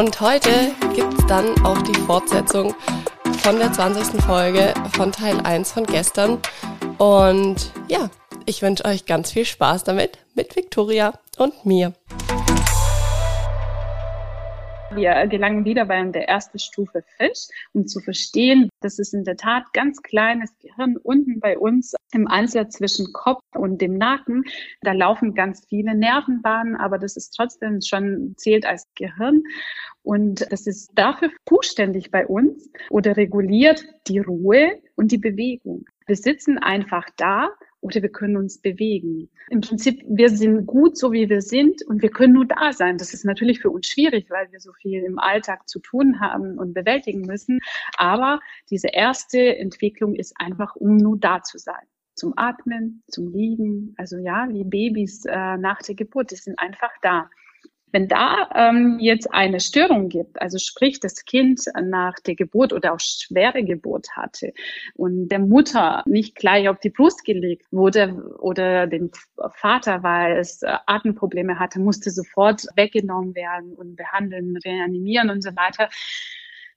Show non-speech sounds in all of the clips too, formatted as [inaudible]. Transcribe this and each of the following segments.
und heute gibt es dann auch die Fortsetzung von der 20. Folge von Teil 1 von gestern. Und ja, ich wünsche euch ganz viel Spaß damit mit Victoria und mir. Wir gelangen wieder bei der ersten Stufe Fisch, um zu verstehen, dass es in der Tat ganz kleines Gehirn unten bei uns im Ansatz zwischen Kopf und dem Nacken. Da laufen ganz viele Nervenbahnen, aber das ist trotzdem schon zählt als Gehirn. Und das ist dafür zuständig bei uns oder reguliert die Ruhe und die Bewegung. Wir sitzen einfach da oder wir können uns bewegen. Im Prinzip, wir sind gut, so wie wir sind und wir können nur da sein. Das ist natürlich für uns schwierig, weil wir so viel im Alltag zu tun haben und bewältigen müssen. Aber diese erste Entwicklung ist einfach, um nur da zu sein. Zum Atmen, zum Liegen. Also ja, wie Babys äh, nach der Geburt, die sind einfach da. Wenn da ähm, jetzt eine Störung gibt, also sprich das Kind nach der Geburt oder auch schwere Geburt hatte und der Mutter nicht gleich auf die Brust gelegt wurde oder dem Vater, weil es äh, Atemprobleme hatte, musste sofort weggenommen werden und behandeln, reanimieren und so weiter.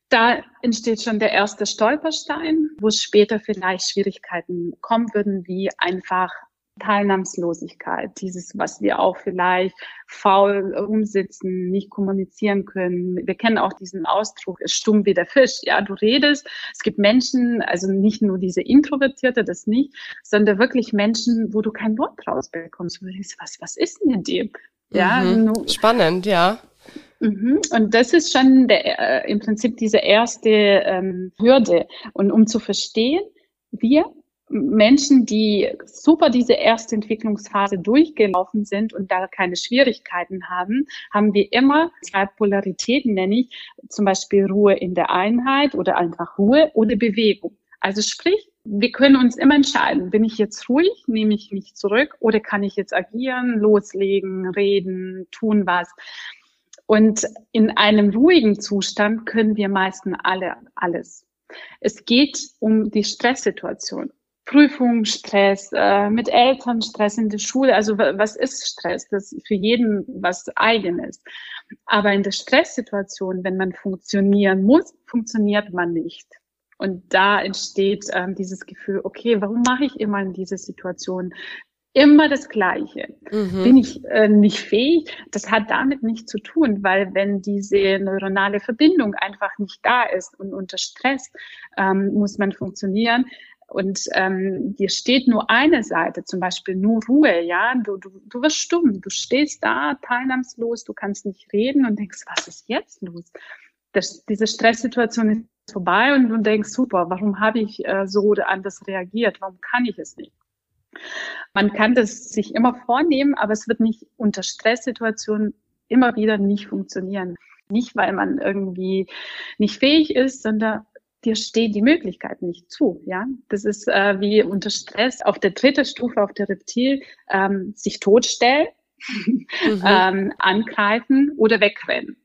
Da entsteht schon der erste Stolperstein, wo später vielleicht Schwierigkeiten kommen würden, wie einfach Teilnahmslosigkeit, dieses, was wir auch vielleicht faul umsitzen, nicht kommunizieren können. Wir kennen auch diesen Ausdruck, stumm wie der Fisch. Ja, du redest. Es gibt Menschen, also nicht nur diese Introvertierte, das nicht, sondern wirklich Menschen, wo du kein Wort rausbekommst. Wo du denkst, was, was ist denn in dem? Ja, mhm. spannend, ja. Mhm. Und das ist schon der, äh, im Prinzip diese erste ähm, Hürde. Und um zu verstehen, wir Menschen, die super diese erste Entwicklungsphase durchgelaufen sind und da keine Schwierigkeiten haben, haben wir immer zwei Polaritäten, nenne ich, zum Beispiel Ruhe in der Einheit oder einfach Ruhe oder Bewegung. Also sprich, wir können uns immer entscheiden, bin ich jetzt ruhig, nehme ich mich zurück oder kann ich jetzt agieren, loslegen, reden, tun was. Und in einem ruhigen Zustand können wir meistens alle alles. Es geht um die Stresssituation. Prüfungsstress, äh, mit Eltern Stress in der Schule. Also was ist Stress? Das ist für jeden was eigenes. Aber in der Stresssituation, wenn man funktionieren muss, funktioniert man nicht. Und da entsteht ähm, dieses Gefühl, okay, warum mache ich immer in dieser Situation immer das Gleiche? Mhm. Bin ich äh, nicht fähig? Das hat damit nichts zu tun, weil wenn diese neuronale Verbindung einfach nicht da ist und unter Stress ähm, muss man funktionieren, und ähm, dir steht nur eine Seite, zum Beispiel nur Ruhe, ja, du, du, du wirst stumm, du stehst da teilnahmslos, du kannst nicht reden und denkst, was ist jetzt los? Das, diese Stresssituation ist vorbei und du denkst, super, warum habe ich äh, so oder anders reagiert? Warum kann ich es nicht? Man kann das sich immer vornehmen, aber es wird nicht unter Stresssituationen immer wieder nicht funktionieren. Nicht, weil man irgendwie nicht fähig ist, sondern dir steht die Möglichkeit nicht zu. Ja, das ist äh, wie unter Stress auf der dritten Stufe auf der Reptil ähm, sich totstellen, mhm. [laughs] ähm, angreifen oder wegrennen.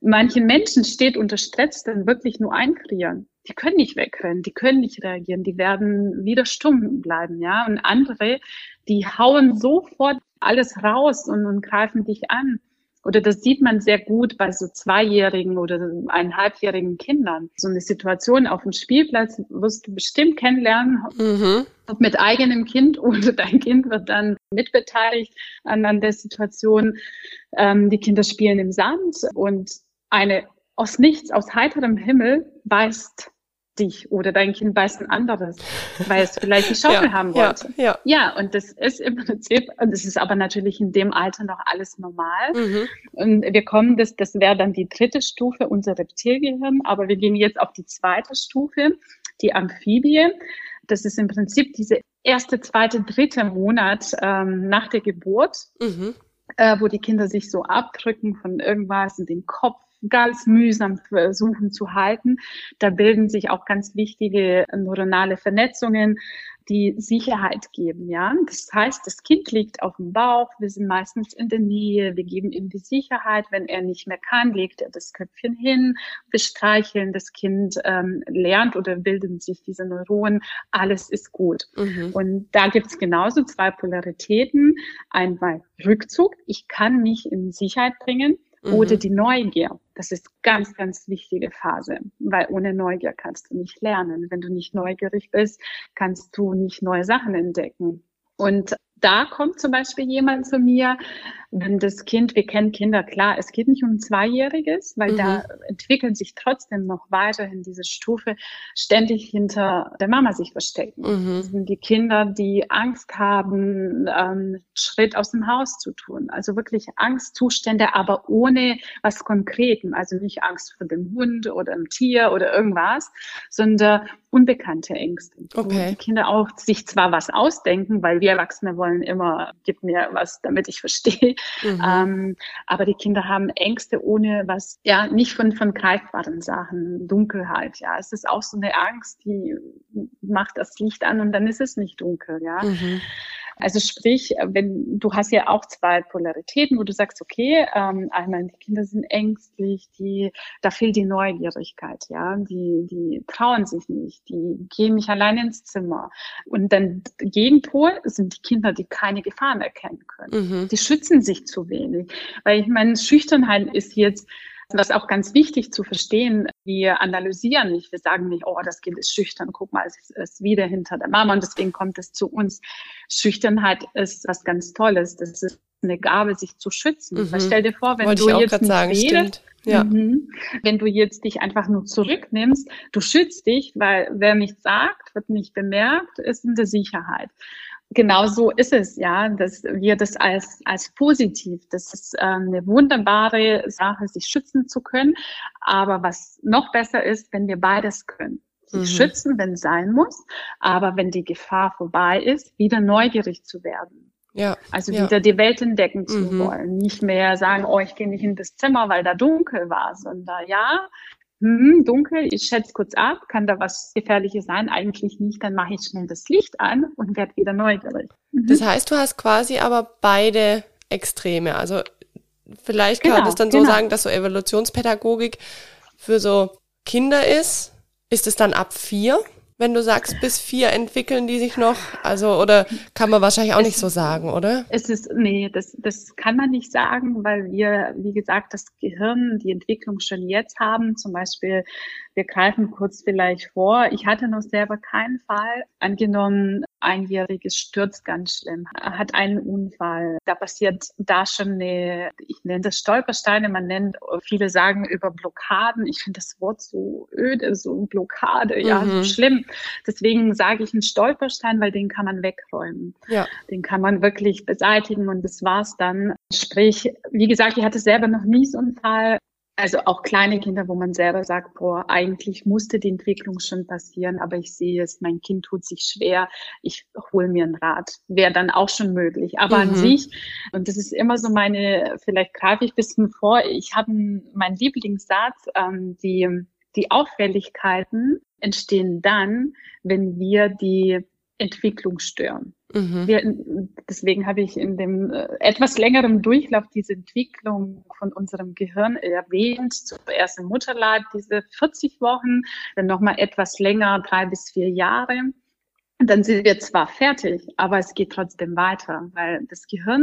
Manchen Menschen steht unter Stress dann wirklich nur einfrieren. Die können nicht wegrennen, die können nicht reagieren, die werden wieder stumm bleiben, ja. Und andere, die hauen sofort alles raus und, und greifen dich an oder das sieht man sehr gut bei so zweijährigen oder eineinhalbjährigen Kindern. So eine Situation auf dem Spielplatz wirst du bestimmt kennenlernen, mhm. ob mit eigenem Kind [laughs] oder dein Kind wird dann mitbeteiligt an, an der Situation. Ähm, die Kinder spielen im Sand und eine aus nichts, aus heiterem Himmel beißt dich oder dein Kind weiß ein anderes, weil es vielleicht die [laughs] Schaufel ja, haben wollte. Ja, ja. ja, und das ist im Prinzip, und das ist aber natürlich in dem Alter noch alles normal. Mhm. Und wir kommen, das, das wäre dann die dritte Stufe, unser Reptilgehirn, aber wir gehen jetzt auf die zweite Stufe, die Amphibie. Das ist im Prinzip diese erste, zweite, dritte Monat ähm, nach der Geburt. Mhm. Äh, wo die Kinder sich so abdrücken von irgendwas in den Kopf ganz mühsam versuchen zu halten. Da bilden sich auch ganz wichtige neuronale Vernetzungen, die Sicherheit geben, ja. Das heißt, das Kind liegt auf dem Bauch, wir sind meistens in der Nähe, wir geben ihm die Sicherheit. Wenn er nicht mehr kann, legt er das Köpfchen hin, wir streicheln, das Kind ähm, lernt oder bilden sich diese Neuronen, alles ist gut. Mhm. Und da gibt's genauso zwei Polaritäten. Einmal Rückzug, ich kann mich in Sicherheit bringen mhm. oder die Neugier. Das ist ganz, ganz wichtige Phase, weil ohne Neugier kannst du nicht lernen. Wenn du nicht neugierig bist, kannst du nicht neue Sachen entdecken. Und da kommt zum Beispiel jemand zu mir, wenn das Kind, wir kennen Kinder, klar, es geht nicht um ein Zweijähriges, weil mhm. da entwickeln sich trotzdem noch weiterhin diese Stufe, ständig hinter der Mama sich verstecken. Mhm. Das sind die Kinder, die Angst haben, ähm, Schritt aus dem Haus zu tun. Also wirklich Angstzustände, aber ohne was Konkretem. Also nicht Angst vor dem Hund oder dem Tier oder irgendwas, sondern unbekannte Ängste. Okay. Wo die Kinder auch sich zwar was ausdenken, weil wir Erwachsene wollen immer, gib mir was, damit ich verstehe. Mhm. Ähm, aber die Kinder haben Ängste ohne was, ja, nicht von, von greifbaren Sachen, Dunkelheit, ja. Es ist auch so eine Angst, die macht das Licht an und dann ist es nicht dunkel, ja. Mhm. Also sprich, wenn du hast ja auch zwei Polaritäten, wo du sagst, okay, ähm, einmal die Kinder sind ängstlich, die, da fehlt die Neugierigkeit, ja, die, die trauen sich nicht, die gehen nicht allein ins Zimmer. Und dann Gegenpol sind die Kinder, die keine Gefahren erkennen können. Mhm. Die schützen sich zu wenig. Weil ich meine, Schüchternheit ist jetzt das ist auch ganz wichtig zu verstehen. Wir analysieren nicht. Wir sagen nicht, oh, das Kind ist schüchtern. Guck mal, es ist wieder hinter der Mama und deswegen kommt es zu uns. Schüchternheit ist was ganz Tolles. Das ist eine Gabe, sich zu schützen. Mhm. Weil stell dir vor, wenn Wollte du jetzt nicht sagen, redest, ja. Mhm. Wenn du jetzt dich einfach nur zurücknimmst, du schützt dich, weil wer nichts sagt, wird nicht bemerkt, ist in der Sicherheit genau so ist es, ja, dass wir das als, als positiv, das ist ähm, eine wunderbare Sache, sich schützen zu können. Aber was noch besser ist, wenn wir beides können. Sich mhm. schützen, wenn es sein muss, aber wenn die Gefahr vorbei ist, wieder neugierig zu werden. Ja, also ja. wieder die Welt entdecken zu mhm. wollen. Nicht mehr sagen, oh, ich gehe nicht in das Zimmer, weil da dunkel war, sondern ja, hm, dunkel, ich schätze kurz ab, kann da was Gefährliches sein? Eigentlich nicht, dann mache ich schnell das Licht an und werde wieder neugierig. Mhm. Das heißt, du hast quasi aber beide Extreme. Also vielleicht kann genau, man das dann so genau. sagen, dass so Evolutionspädagogik für so Kinder ist. Ist es dann ab vier? Wenn du sagst, bis vier entwickeln die sich noch? Also, oder kann man wahrscheinlich auch es, nicht so sagen, oder? Es ist, nee, das, das kann man nicht sagen, weil wir, wie gesagt, das Gehirn, die Entwicklung schon jetzt haben. Zum Beispiel wir greifen kurz vielleicht vor. Ich hatte noch selber keinen Fall. Angenommen, einjähriges stürzt ganz schlimm, hat einen Unfall. Da passiert da schon eine, ich nenne das Stolpersteine, man nennt, viele sagen über Blockaden. Ich finde das Wort so öde, so Blockade, ja, mhm. so schlimm. Deswegen sage ich einen Stolperstein, weil den kann man wegräumen. Ja. Den kann man wirklich beseitigen und das war's dann. Sprich, wie gesagt, ich hatte selber noch nie so einen Fall. Also auch kleine Kinder, wo man selber sagt, boah, eigentlich musste die Entwicklung schon passieren, aber ich sehe es, mein Kind tut sich schwer, ich hole mir ein Rad. Wäre dann auch schon möglich. Aber mhm. an sich, und das ist immer so meine, vielleicht greife ich ein bisschen vor, ich habe meinen Lieblingssatz, ähm, die, die Auffälligkeiten entstehen dann, wenn wir die Entwicklung stören. Mhm. Wir, deswegen habe ich in dem äh, etwas längeren Durchlauf diese Entwicklung von unserem Gehirn erwähnt. Zuerst im Mutterleib diese 40 Wochen, dann nochmal etwas länger, drei bis vier Jahre. Und dann sind wir zwar fertig, aber es geht trotzdem weiter, weil das Gehirn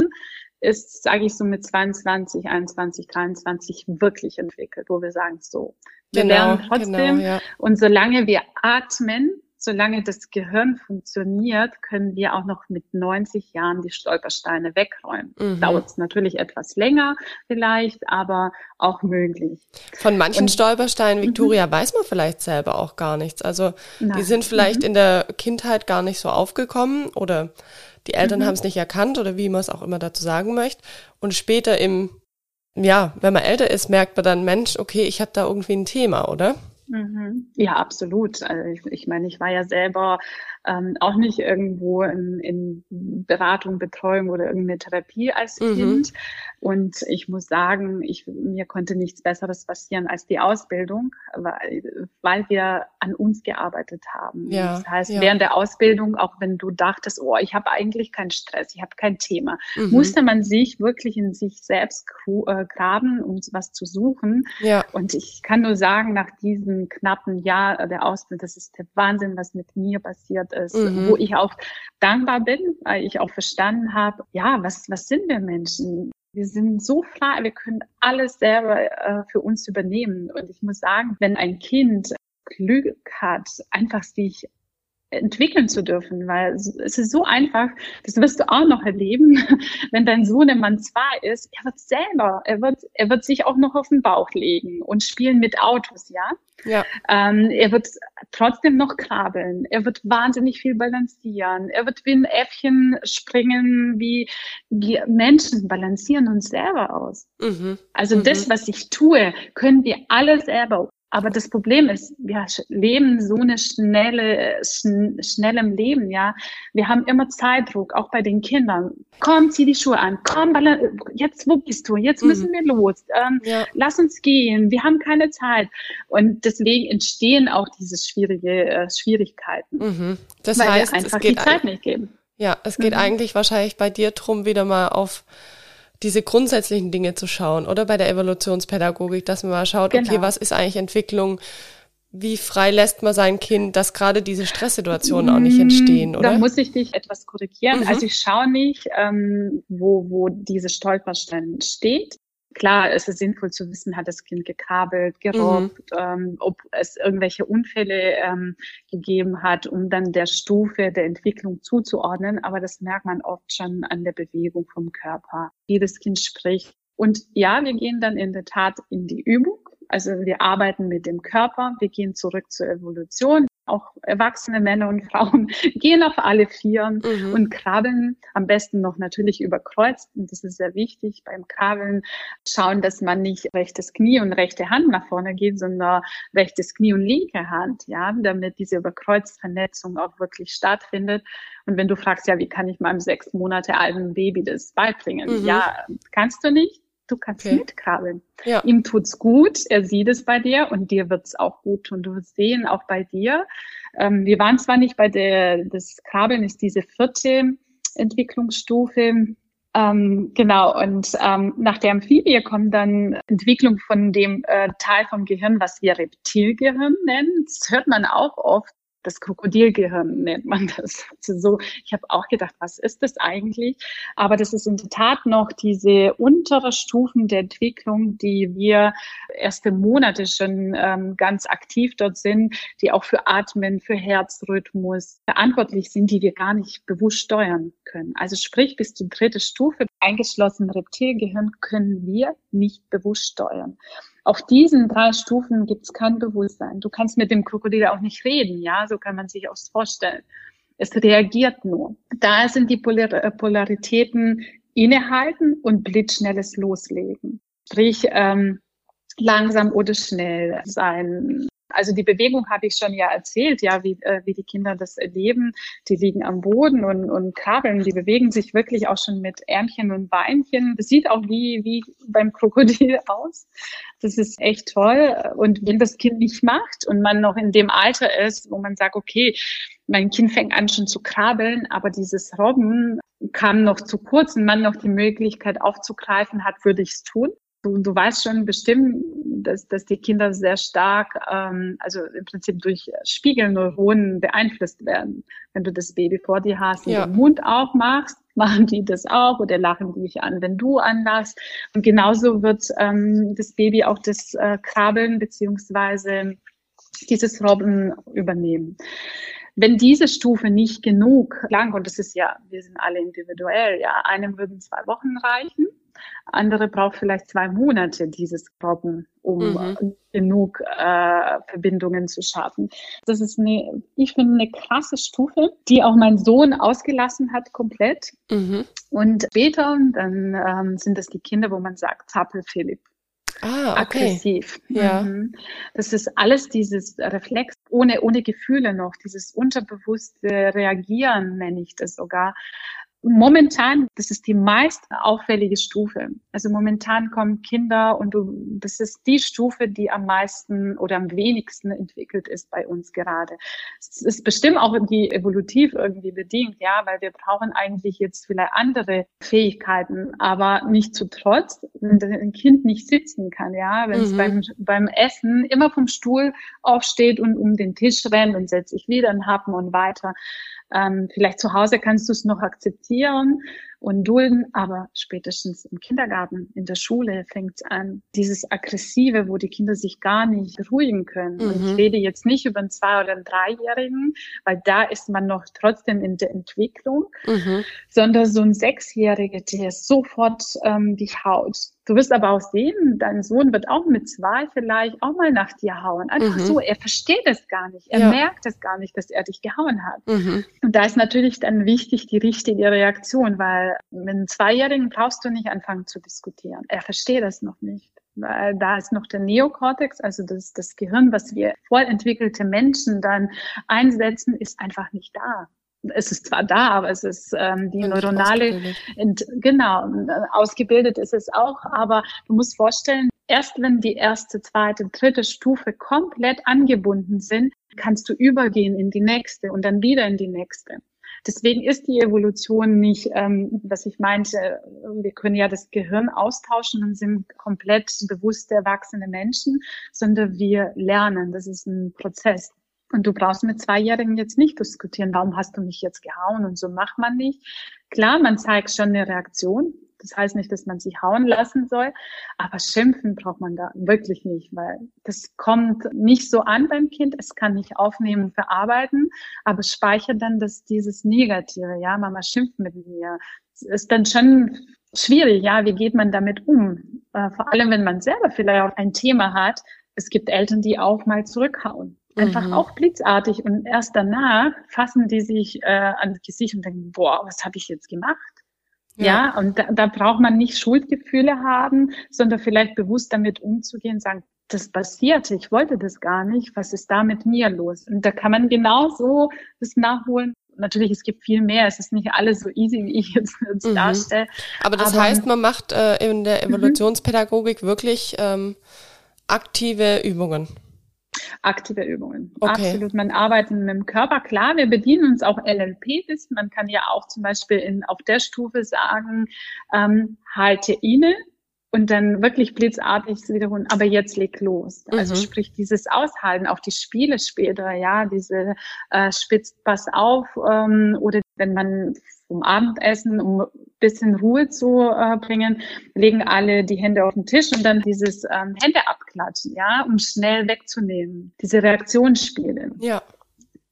ist, sage ich so, mit 22, 21, 23 wirklich entwickelt, wo wir sagen, so, wir genau, lernen trotzdem. Genau, ja. Und solange wir atmen, solange das Gehirn funktioniert, können wir auch noch mit 90 Jahren die Stolpersteine wegräumen. Mhm. Dauert es natürlich etwas länger vielleicht, aber auch möglich. Von manchen Und, Stolpersteinen, Victoria, mhm. weiß man vielleicht selber auch gar nichts. Also Nein. die sind vielleicht mhm. in der Kindheit gar nicht so aufgekommen oder die Eltern mhm. haben es nicht erkannt oder wie man es auch immer dazu sagen möchte. Und später im, ja, wenn man älter ist, merkt man dann, Mensch, okay, ich habe da irgendwie ein Thema, oder? Mhm. Ja, absolut. Also ich, ich meine, ich war ja selber ähm, auch nicht irgendwo in, in Beratung, Betreuung oder irgendeine Therapie als mhm. Kind. Und ich muss sagen, ich, mir konnte nichts Besseres passieren als die Ausbildung, weil, weil wir an uns gearbeitet haben. Ja, das heißt, ja. während der Ausbildung, auch wenn du dachtest, oh, ich habe eigentlich keinen Stress, ich habe kein Thema, mhm. musste man sich wirklich in sich selbst äh, graben, um was zu suchen. Ja. Und ich kann nur sagen, nach diesem knappen Jahr der Ausbildung, das ist der Wahnsinn, was mit mir passiert ist, mhm. wo ich auch dankbar bin, weil ich auch verstanden habe, ja, was, was sind wir Menschen? Wir sind so frei, wir können alles selber äh, für uns übernehmen. Und ich muss sagen, wenn ein Kind Glück hat, einfach sich entwickeln zu dürfen, weil es ist so einfach, das wirst du auch noch erleben, [laughs] wenn dein Sohn im Mann zwei ist, er wird selber, er wird, er wird sich auch noch auf den Bauch legen und spielen mit Autos, ja. Ja. Ähm, er wird trotzdem noch krabbeln. Er wird wahnsinnig viel balancieren. Er wird wie ein Äffchen springen, wie, wie Menschen balancieren uns selber aus. Mhm. Also mhm. das, was ich tue, können wir alle selber. Aber das Problem ist, wir leben so eine schnelle, schn schnellem Leben, ja. Wir haben immer Zeitdruck, auch bei den Kindern. Komm, zieh die Schuhe an. Komm, jetzt, wo bist du? Jetzt mhm. müssen wir los. Ähm, ja. Lass uns gehen. Wir haben keine Zeit. Und deswegen entstehen auch diese schwierige äh, Schwierigkeiten. Mhm. Das weil heißt, wir einfach die Zeit nicht geben. Ja, es geht mhm. eigentlich wahrscheinlich bei dir drum, wieder mal auf diese grundsätzlichen Dinge zu schauen oder bei der Evolutionspädagogik, dass man mal schaut, genau. okay, was ist eigentlich Entwicklung? Wie frei lässt man sein Kind, dass gerade diese Stresssituationen auch nicht entstehen, oder? Da muss ich dich etwas korrigieren. Mhm. Also ich schaue nicht, ähm, wo, wo diese Stolperstein steht. Klar, es ist sinnvoll zu wissen, hat das Kind gekabelt, gerobbt, mhm. ähm, ob es irgendwelche Unfälle ähm, gegeben hat, um dann der Stufe der Entwicklung zuzuordnen. Aber das merkt man oft schon an der Bewegung vom Körper, wie das Kind spricht. Und ja, wir gehen dann in der Tat in die Übung. Also wir arbeiten mit dem Körper, wir gehen zurück zur Evolution auch erwachsene Männer und Frauen [laughs] gehen auf alle Vieren mhm. und krabbeln, am besten noch natürlich überkreuzt. Und das ist sehr wichtig beim Krabbeln. Schauen, dass man nicht rechtes Knie und rechte Hand nach vorne geht, sondern rechtes Knie und linke Hand, ja, damit diese Überkreuzvernetzung auch wirklich stattfindet. Und wenn du fragst, ja, wie kann ich meinem sechs Monate alten Baby das beibringen? Mhm. Ja, kannst du nicht Du kannst okay. mitkrabbeln. Ja. Ihm tut's gut, er sieht es bei dir und dir wird's auch gut und du wirst sehen, auch bei dir. Ähm, wir waren zwar nicht bei der, das Krabbeln ist diese vierte Entwicklungsstufe. Ähm, genau, und ähm, nach der Amphibie kommt dann Entwicklung von dem äh, Teil vom Gehirn, was wir Reptilgehirn nennen. Das hört man auch oft das Krokodilgehirn nennt man [laughs] das. Also so, ich habe auch gedacht, was ist das eigentlich? Aber das ist in der Tat noch diese untere Stufen der Entwicklung, die wir erste Monate schon ähm, ganz aktiv dort sind, die auch für Atmen, für Herzrhythmus verantwortlich sind, die wir gar nicht bewusst steuern können. Also sprich, bis zur dritte Stufe eingeschlossen Reptilgehirn können wir nicht bewusst steuern. Auf diesen drei Stufen gibt es kein Bewusstsein. Du kannst mit dem Krokodil auch nicht reden, ja, so kann man sich auch vorstellen. Es reagiert nur. Da sind die Polar äh, Polaritäten innehalten und blitzschnelles Loslegen. Sprich, ähm, langsam oder schnell sein, also die Bewegung habe ich schon ja erzählt, ja, wie, äh, wie die Kinder das erleben. Die liegen am Boden und, und kabeln. Die bewegen sich wirklich auch schon mit Ärmchen und Beinchen. Das sieht auch wie, wie beim Krokodil [laughs] aus. Das ist echt toll. Und wenn das Kind nicht macht und man noch in dem Alter ist, wo man sagt, okay, mein Kind fängt an schon zu krabbeln, aber dieses Robben kam noch zu kurz und man noch die Möglichkeit aufzugreifen hat, würde ich es tun. Du, du weißt schon bestimmt, dass, dass die Kinder sehr stark, ähm, also im Prinzip durch Spiegelneuronen beeinflusst werden. Wenn du das Baby vor dir hast und ja. den Mund aufmachst, [laughs] machen die das auch oder lachen die dich an, wenn du anlachst. Und genauso wird ähm, das Baby auch das äh, Krabbeln beziehungsweise dieses Robben übernehmen. Wenn diese Stufe nicht genug lang, und das ist ja, wir sind alle individuell, ja, einem würden zwei Wochen reichen, andere braucht vielleicht zwei Monate dieses Robben, um mhm. genug äh, Verbindungen zu schaffen. Das ist eine, ich finde, eine krasse Stufe, die auch mein Sohn ausgelassen hat komplett. Mhm. Und später, dann ähm, sind das die Kinder, wo man sagt, Zappel Philipp. Ah, okay. Aggressiv. Ja. Mhm. Das ist alles dieses Reflex ohne, ohne Gefühle noch, dieses unterbewusste Reagieren nenne ich das sogar momentan, das ist die meist auffällige Stufe. Also momentan kommen Kinder und du, das ist die Stufe, die am meisten oder am wenigsten entwickelt ist bei uns gerade. Es ist bestimmt auch irgendwie evolutiv irgendwie bedingt, ja, weil wir brauchen eigentlich jetzt vielleicht andere Fähigkeiten, aber nicht zu trotz, wenn ein Kind nicht sitzen kann, ja, wenn es mhm. beim, beim Essen immer vom Stuhl aufsteht und um den Tisch rennt und setzt sich wieder einen Happen und weiter. Ähm, vielleicht zu Hause kannst du es noch akzeptieren und dulden, aber spätestens im Kindergarten, in der Schule fängt es an. Dieses Aggressive, wo die Kinder sich gar nicht beruhigen können. Mhm. Und ich mhm. rede jetzt nicht über einen Zwei- oder einen Dreijährigen, weil da ist man noch trotzdem in der Entwicklung, mhm. sondern so ein Sechsjähriger, der sofort ähm, dich haut Du wirst aber auch sehen, dein Sohn wird auch mit zwei vielleicht auch mal nach dir hauen. Einfach mhm. so, er versteht es gar nicht. Er ja. merkt es gar nicht, dass er dich gehauen hat. Mhm. Und da ist natürlich dann wichtig die richtige Reaktion, weil mit einem Zweijährigen brauchst du nicht anfangen zu diskutieren. Er versteht es noch nicht. Weil da ist noch der Neokortex, also das, das Gehirn, was wir voll entwickelte Menschen dann einsetzen, ist einfach nicht da es ist zwar da, aber es ist ähm, die neuronale, ent, genau, ausgebildet ist es auch, aber du musst vorstellen, erst wenn die erste, zweite, dritte Stufe komplett angebunden sind, kannst du übergehen in die nächste und dann wieder in die nächste. Deswegen ist die Evolution nicht, ähm, was ich meinte, wir können ja das Gehirn austauschen und sind komplett bewusste, erwachsene Menschen, sondern wir lernen. Das ist ein Prozess. Und du brauchst mit Zweijährigen jetzt nicht diskutieren, warum hast du mich jetzt gehauen und so macht man nicht. Klar, man zeigt schon eine Reaktion. Das heißt nicht, dass man sich hauen lassen soll, aber schimpfen braucht man da wirklich nicht, weil das kommt nicht so an beim Kind. Es kann nicht aufnehmen verarbeiten, aber speichert dann das, dieses Negative. Ja, Mama schimpft mit mir. Es ist dann schon schwierig. Ja, wie geht man damit um? Äh, vor allem, wenn man selber vielleicht auch ein Thema hat. Es gibt Eltern, die auch mal zurückhauen Einfach mhm. auch blitzartig und erst danach fassen die sich äh, an das Gesicht und denken, boah, was habe ich jetzt gemacht? Ja, ja und da, da braucht man nicht Schuldgefühle haben, sondern vielleicht bewusst damit umzugehen, sagen, das passierte, ich wollte das gar nicht, was ist da mit mir los? Und da kann man genauso das nachholen. Natürlich, es gibt viel mehr, es ist nicht alles so easy, wie ich jetzt, jetzt mhm. darstelle. Aber das Aber, heißt, man macht äh, in der mhm. Evolutionspädagogik wirklich ähm, aktive Übungen aktive Übungen. Okay. Absolut. Man arbeitet mit dem Körper. Klar, wir bedienen uns auch LLP-Wissen. Man kann ja auch zum Beispiel in, auf der Stufe sagen, ähm, halte inne und dann wirklich blitzartig wiederholen, aber jetzt leg los. Also mhm. Sprich dieses Aushalten, auch die Spiele später, ja, diese äh, spitzt was auf ähm, oder wenn man vom Abendessen, um ein bisschen Ruhe zu äh, bringen, legen alle die Hände auf den Tisch und dann dieses ähm, Hände abklatschen, ja, um schnell wegzunehmen. Diese Reaktionsspiele. Ja.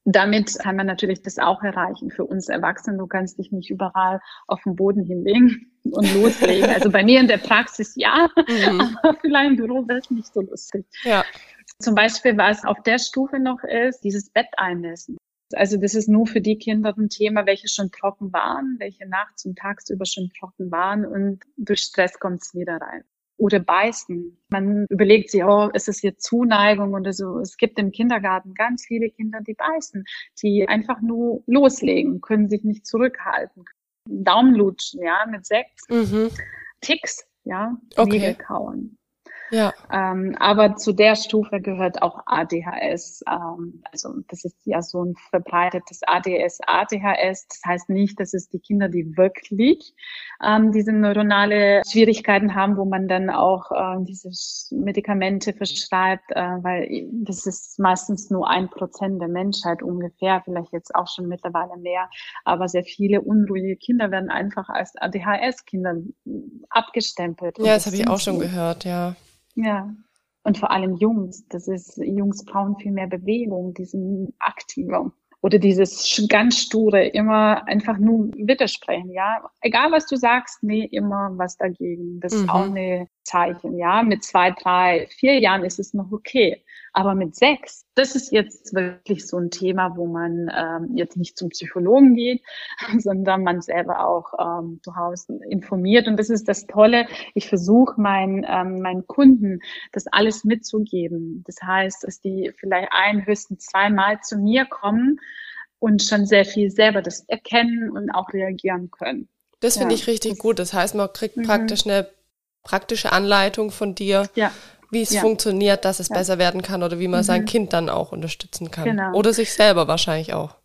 Damit kann man natürlich das auch erreichen. Für uns Erwachsene, du kannst dich nicht überall auf den Boden hinlegen und [laughs] loslegen. Also bei mir in der Praxis ja, mhm. [laughs] aber vielleicht im Büro wäre es nicht so lustig. Ja. Zum Beispiel, was auf der Stufe noch ist, dieses Bett einmessen. Also das ist nur für die Kinder ein Thema, welche schon trocken waren, welche nachts und tagsüber schon trocken waren und durch Stress kommt es wieder rein. Oder beißen. Man überlegt sich, oh, ist es jetzt Zuneigung oder so. Es gibt im Kindergarten ganz viele Kinder, die beißen, die einfach nur loslegen, können sich nicht zurückhalten. Daumenlutschen, ja, mit sechs. Mhm. Ticks, ja, okay. Nägel kauen. Ja. Ähm, aber zu der Stufe gehört auch ADHS. Ähm, also das ist ja so ein verbreitetes ADS, ADHS. Das heißt nicht, dass es die Kinder, die wirklich ähm, diese neuronale Schwierigkeiten haben, wo man dann auch äh, diese Medikamente verschreibt, äh, weil das ist meistens nur ein Prozent der Menschheit ungefähr, vielleicht jetzt auch schon mittlerweile mehr. Aber sehr viele unruhige Kinder werden einfach als ADHS-Kinder abgestempelt. Ja, das, das habe ich auch schon gehört, ja. Ja. Und vor allem Jungs. Das ist, Jungs brauchen viel mehr Bewegung, die sind aktiver. Oder dieses ganz sture, immer einfach nur widersprechen, ja. Egal was du sagst, nee, immer was dagegen. Das mhm. ist auch eine Zeichen, ja. Mit zwei, drei, vier Jahren ist es noch okay. Aber mit sechs, das ist jetzt wirklich so ein Thema, wo man ähm, jetzt nicht zum Psychologen geht, [laughs] sondern man selber auch ähm, zu Hause informiert. Und das ist das Tolle. Ich versuche meinen, ähm, meinen Kunden das alles mitzugeben. Das heißt, dass die vielleicht ein, höchstens zweimal zu mir kommen und schon sehr viel selber das erkennen und auch reagieren können. Das finde ja, ich richtig gut. Das heißt, man kriegt mhm. praktisch eine praktische Anleitung von dir, ja wie es ja. funktioniert, dass es ja. besser werden kann oder wie man mhm. sein Kind dann auch unterstützen kann. Genau. Oder sich selber wahrscheinlich auch.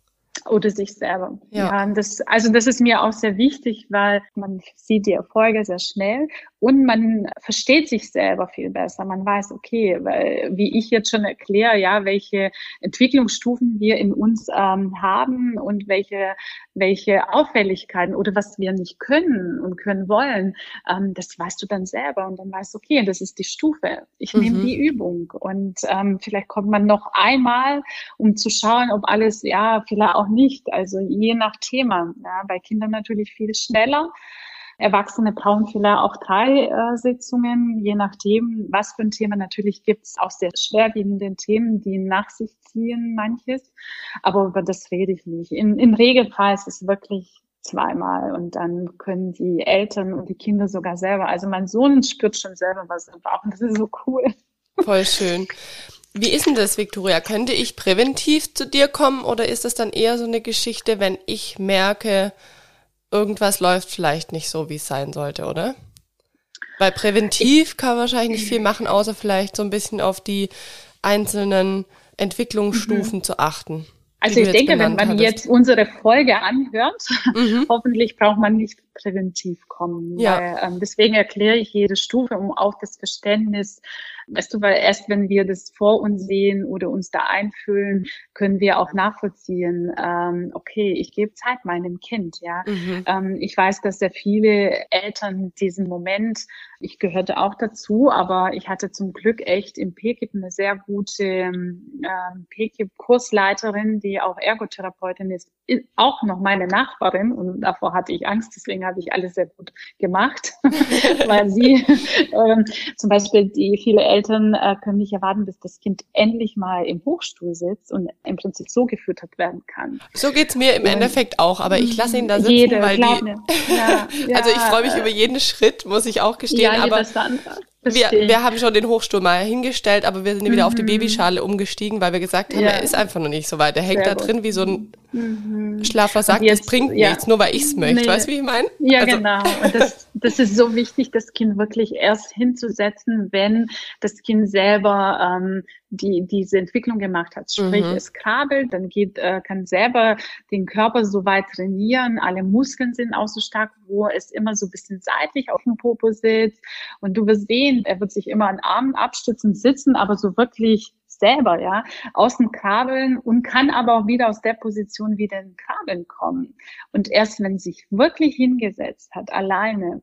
Oder sich selber. Ja. das, also das ist mir auch sehr wichtig, weil man sieht die Erfolge sehr schnell und man versteht sich selber viel besser. Man weiß, okay, weil, wie ich jetzt schon erkläre, ja, welche Entwicklungsstufen wir in uns ähm, haben und welche, welche Auffälligkeiten oder was wir nicht können und können wollen, ähm, das weißt du dann selber und dann weißt du, okay, das ist die Stufe. Ich mhm. nehme die Übung und ähm, vielleicht kommt man noch einmal, um zu schauen, ob alles, ja, vielleicht auch nicht. Also je nach Thema. Ja, bei Kindern natürlich viel schneller. Erwachsene brauchen vielleicht auch drei äh, Sitzungen, je nachdem, was für ein Thema. Natürlich gibt es auch sehr schwerwiegende Themen, die nach sich ziehen, manches. Aber über das rede ich nicht. In, Im Regelfall ist es wirklich zweimal und dann können die Eltern und die Kinder sogar selber. Also mein Sohn spürt schon selber was Bauch und das ist so cool. Voll schön. Wie ist denn das, Victoria? Könnte ich präventiv zu dir kommen oder ist das dann eher so eine Geschichte, wenn ich merke, irgendwas läuft vielleicht nicht so, wie es sein sollte, oder? Weil präventiv kann man wahrscheinlich nicht viel machen, außer vielleicht so ein bisschen auf die einzelnen Entwicklungsstufen mhm. zu achten. Also ich denke, wenn man hattest. jetzt unsere Folge anhört, mhm. hoffentlich braucht man nicht präventiv kommen. Ja. Weil, ähm, deswegen erkläre ich jede Stufe, um auch das Verständnis Weißt du, weil erst wenn wir das vor uns sehen oder uns da einfühlen, können wir auch nachvollziehen, ähm, okay, ich gebe Zeit meinem Kind, ja. Mhm. Ähm, ich weiß, dass sehr viele Eltern diesen Moment, ich gehörte auch dazu, aber ich hatte zum Glück echt im PKIP eine sehr gute ähm, PKIP-Kursleiterin, die auch Ergotherapeutin ist, auch noch meine Nachbarin und davor hatte ich Angst, deswegen habe ich alles sehr gut gemacht, [laughs] weil sie [laughs] ähm, zum Beispiel die viele Eltern Eltern äh, können nicht erwarten, bis das Kind endlich mal im Hochstuhl sitzt und im Prinzip so gefüttert werden kann. So geht's mir im und Endeffekt auch, aber ich lasse ihn da sitzen, jede, weil die, [laughs] ja, also ich freue mich über jeden Schritt, muss ich auch gestehen, ja, aber wir, wir haben schon den Hochstuhl mal hingestellt, aber wir sind mhm. wieder auf die mhm. Babyschale umgestiegen, weil wir gesagt haben, ja. er ist einfach noch nicht so weit. Er hängt Sehr da drin wie so ein mhm. Schlafer sagt, es bringt ja. nichts, nur weil ich es möchte. Nee. Weißt du, wie ich meine? Ja, also. genau. Und das, das ist so wichtig, das Kind wirklich erst hinzusetzen, wenn das Kind selber ähm, die diese Entwicklung gemacht hat. Sprich, mhm. es krabbelt, dann geht, äh, kann selber den Körper so weit trainieren, alle Muskeln sind auch so stark, wo es immer so ein bisschen seitlich auf dem Popo sitzt. Und du wirst sehen, er wird sich immer an Armen abstützen, sitzen, aber so wirklich selber, ja, aus dem Kabeln und kann aber auch wieder aus der Position wieder in den Kabeln kommen. Und erst wenn sich wirklich hingesetzt hat, alleine,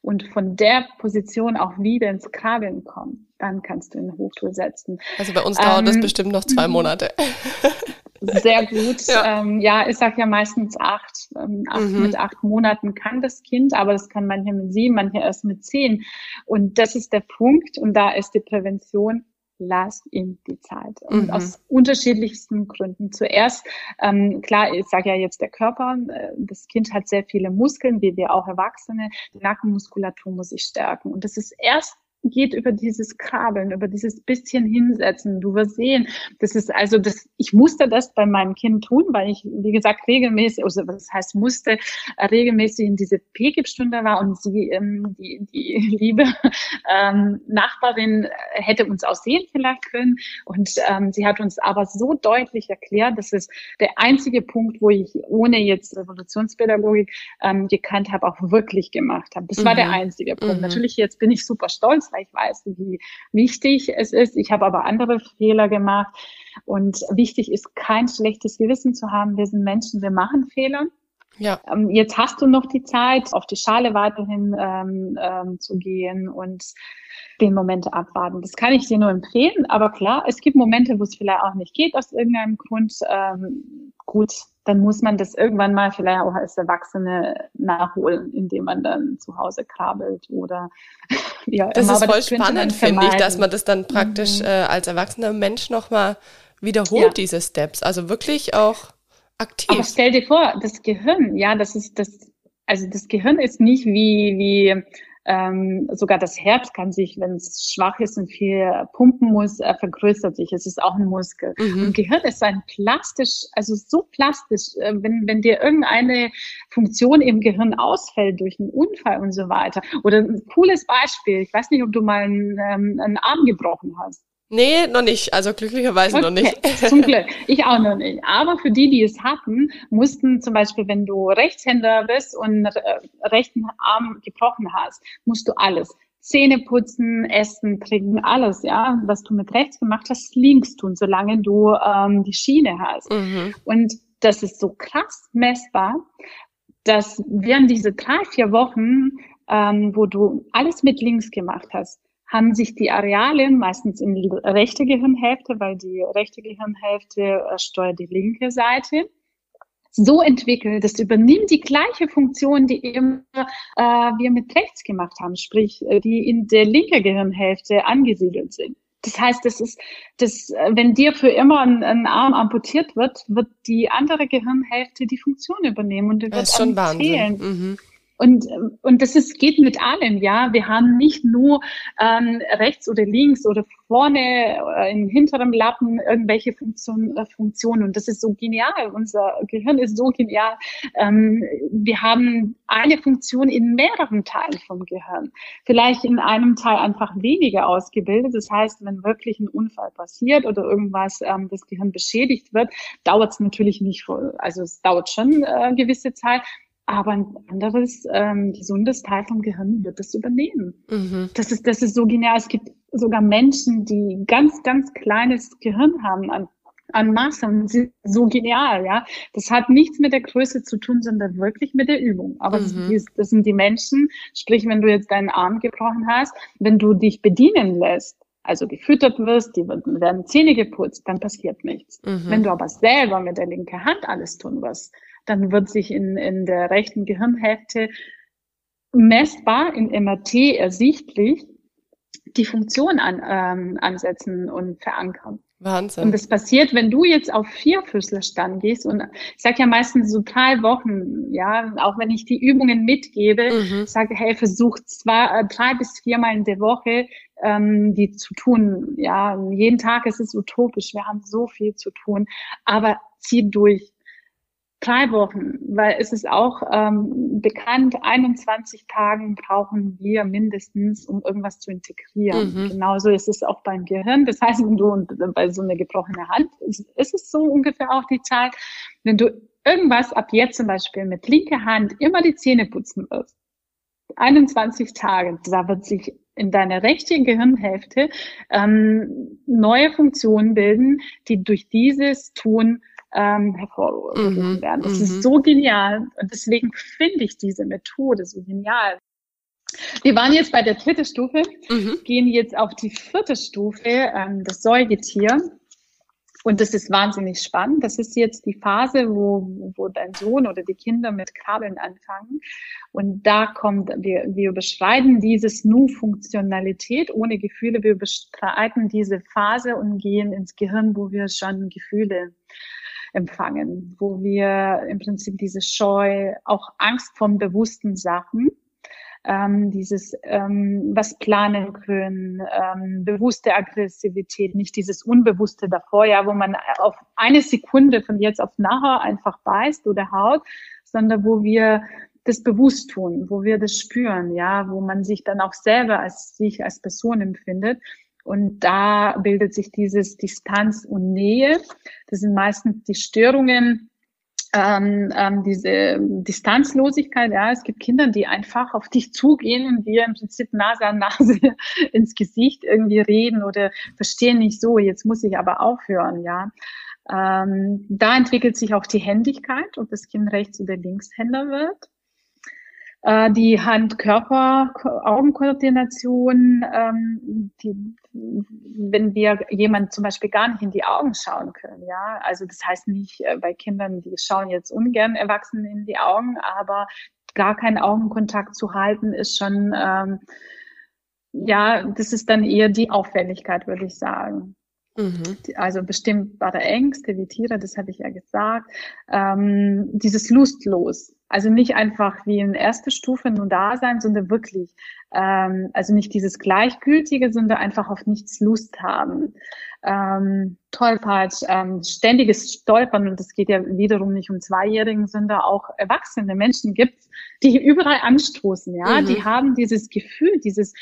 und von der Position auch wieder ins Kabeln kommen, dann kannst du in den Hochstuhl setzen. Also bei uns dauert ähm, das bestimmt noch zwei Monate. [laughs] Sehr gut. Ja, ähm, ja ich sage ja meistens acht. Ähm, acht mhm. Mit acht Monaten kann das Kind, aber das kann manche mit sieben, manche erst mit zehn. Und das ist der Punkt. Und da ist die Prävention lasst ihm die Zeit. Und mhm. aus unterschiedlichsten Gründen. Zuerst, ähm, klar, ich sage ja jetzt der Körper, äh, das Kind hat sehr viele Muskeln, wie wir auch Erwachsene. Die Nackenmuskulatur muss sich stärken. Und das ist erst geht über dieses Kabeln, über dieses bisschen hinsetzen. Du wirst sehen, das ist also das, ich musste das bei meinem Kind tun, weil ich, wie gesagt, regelmäßig, also was heißt musste, regelmäßig in diese PGIP-Stunde war und sie, ähm, die, die liebe [laughs] ähm, Nachbarin hätte uns auch sehen vielleicht können und ähm, sie hat uns aber so deutlich erklärt, dass es der einzige Punkt, wo ich ohne jetzt Revolutionspädagogik ähm, gekannt habe, auch wirklich gemacht habe. Das mhm. war der mhm. einzige Punkt. Mhm. Natürlich jetzt bin ich super stolz, weil ich weiß, wie wichtig es ist. Ich habe aber andere Fehler gemacht. Und wichtig ist, kein schlechtes Gewissen zu haben. Wir sind Menschen, wir machen Fehler. Ja. Ähm, jetzt hast du noch die Zeit, auf die Schale weiterhin ähm, ähm, zu gehen und den Moment abwarten. Das kann ich dir nur empfehlen. Aber klar, es gibt Momente, wo es vielleicht auch nicht geht aus irgendeinem Grund. Ähm, gut, dann muss man das irgendwann mal vielleicht auch als Erwachsene nachholen, indem man dann zu Hause kabelt oder [laughs] ja. Das immer. ist voll das spannend, finde ich, dass man das dann praktisch mhm. äh, als erwachsener Mensch nochmal wiederholt, ja. diese Steps. Also wirklich auch aktiv. Aber stell dir vor, das Gehirn, ja, das ist das, also das Gehirn ist nicht wie, wie ähm, sogar das Herz kann sich, wenn es schwach ist und viel pumpen muss, äh, vergrößert sich. Es ist auch ein Muskel. Mhm. Und Gehirn ist ein plastisch, also so plastisch, äh, wenn, wenn dir irgendeine Funktion im Gehirn ausfällt durch einen Unfall und so weiter. Oder ein cooles Beispiel, ich weiß nicht, ob du mal einen, ähm, einen Arm gebrochen hast. Nee, noch nicht. Also glücklicherweise okay. noch nicht. [laughs] Zum Glück. Ich auch noch nicht. Aber für die, die es hatten, mussten zum Beispiel, wenn du Rechtshänder bist und äh, rechten Arm gebrochen hast, musst du alles. Zähne putzen, essen, trinken, alles, ja, was du mit rechts gemacht hast, links tun, solange du ähm, die Schiene hast. Mhm. Und das ist so krass messbar, dass während diese drei, vier Wochen, ähm, wo du alles mit links gemacht hast, haben sich die Areale meistens in die rechte Gehirnhälfte, weil die rechte Gehirnhälfte äh, steuert die linke Seite, so entwickelt, das übernimmt die gleiche Funktion, die eben äh, wir mit rechts gemacht haben, sprich, äh, die in der linken Gehirnhälfte angesiedelt sind. Das heißt, das ist, das, äh, wenn dir für immer ein, ein, Arm amputiert wird, wird die andere Gehirnhälfte die Funktion übernehmen und wird das ist schon Wahnsinn. Mhm. Und, und das ist, geht mit allem, ja. Wir haben nicht nur ähm, rechts oder links oder vorne äh, im hinteren Lappen irgendwelche Funktion, äh, Funktionen. Und das ist so genial. Unser Gehirn ist so genial. Ähm, wir haben eine Funktion in mehreren Teilen vom Gehirn. Vielleicht in einem Teil einfach weniger ausgebildet. Das heißt, wenn wirklich ein Unfall passiert oder irgendwas ähm, das Gehirn beschädigt wird, dauert es natürlich nicht, also es dauert schon äh, gewisse Zeit. Aber ein anderes ähm, gesundes Teil vom Gehirn wird das übernehmen. Mhm. Das ist das ist so genial. Es gibt sogar Menschen, die ganz ganz kleines Gehirn haben an an Masse und sind so genial, ja. Das hat nichts mit der Größe zu tun, sondern wirklich mit der Übung. Aber mhm. das, das sind die Menschen, sprich, wenn du jetzt deinen Arm gebrochen hast, wenn du dich bedienen lässt, also gefüttert wirst, die werden Zähne geputzt, dann passiert nichts. Mhm. Wenn du aber selber mit der linken Hand alles tun wirst, dann wird sich in, in der rechten Gehirnhälfte messbar in MRT ersichtlich die Funktion an, ähm, ansetzen und verankern. Wahnsinn. Und das passiert, wenn du jetzt auf Vierfüßlerstand gehst und ich sage ja meistens so drei Wochen, ja, auch wenn ich die Übungen mitgebe, mhm. sage, hey, versuch zwei, äh, drei bis viermal in der Woche ähm, die zu tun. Ja, jeden Tag ist es utopisch. Wir haben so viel zu tun, aber zieh durch drei Wochen, weil es ist auch ähm, bekannt, 21 Tagen brauchen wir mindestens, um irgendwas zu integrieren. Mhm. Genauso ist es auch beim Gehirn. Das heißt, wenn du bei so einer gebrochenen Hand, ist, ist es so ungefähr auch die Zeit, wenn du irgendwas ab jetzt zum Beispiel mit linker Hand immer die Zähne putzen wirst, 21 Tage, da wird sich in deiner rechten Gehirnhälfte ähm, neue Funktionen bilden, die durch dieses Tun ähm, hervorgehoben mhm. werden. Das mhm. ist so genial und deswegen finde ich diese Methode so genial. Wir waren jetzt bei der dritten Stufe, mhm. gehen jetzt auf die vierte Stufe, ähm, das Säugetier. Und das ist wahnsinnig spannend. Das ist jetzt die Phase, wo, wo dein Sohn oder die Kinder mit Kabeln anfangen. Und da kommt, wir, wir überschreiten dieses Nu-Funktionalität ohne Gefühle. Wir überschreiten diese Phase und gehen ins Gehirn, wo wir schon Gefühle empfangen, wo wir im Prinzip diese Scheu, auch Angst vom bewussten Sachen, ähm, dieses ähm, was planen können, ähm, bewusste Aggressivität, nicht dieses Unbewusste davor, ja, wo man auf eine Sekunde von jetzt auf nachher einfach beißt oder haut, sondern wo wir das bewusst tun, wo wir das spüren, ja, wo man sich dann auch selber als sich als Person empfindet und da bildet sich dieses Distanz und Nähe. Das sind meistens die Störungen, ähm, ähm, diese Distanzlosigkeit. Ja, es gibt Kinder, die einfach auf dich zugehen und dir im Prinzip Nase an Nase [laughs] ins Gesicht irgendwie reden oder verstehen nicht so. Jetzt muss ich aber aufhören. Ja. Ähm, da entwickelt sich auch die Händigkeit, ob das Kind rechts oder linkshänder wird. Äh, die Hand-Körper-Augenkoordination, ähm, die, wenn wir jemand zum Beispiel gar nicht in die Augen schauen können, ja, also das heißt nicht äh, bei Kindern, die schauen jetzt ungern Erwachsenen in die Augen, aber gar keinen Augenkontakt zu halten ist schon, ähm, ja, das ist dann eher die Auffälligkeit, würde ich sagen. Mhm. Also bestimmbare Ängste wie Tiere, das habe ich ja gesagt. Ähm, dieses Lustlos, Also nicht einfach wie in erster Stufe nur da sein, sondern wirklich, ähm, also nicht dieses Gleichgültige, sondern einfach auf nichts Lust haben. Ähm, Tollpatsch, ähm, ständiges Stolpern und es geht ja wiederum nicht um Zweijährigen, sondern auch erwachsene Menschen gibt, die überall anstoßen, ja, mhm. die haben dieses Gefühl, dieses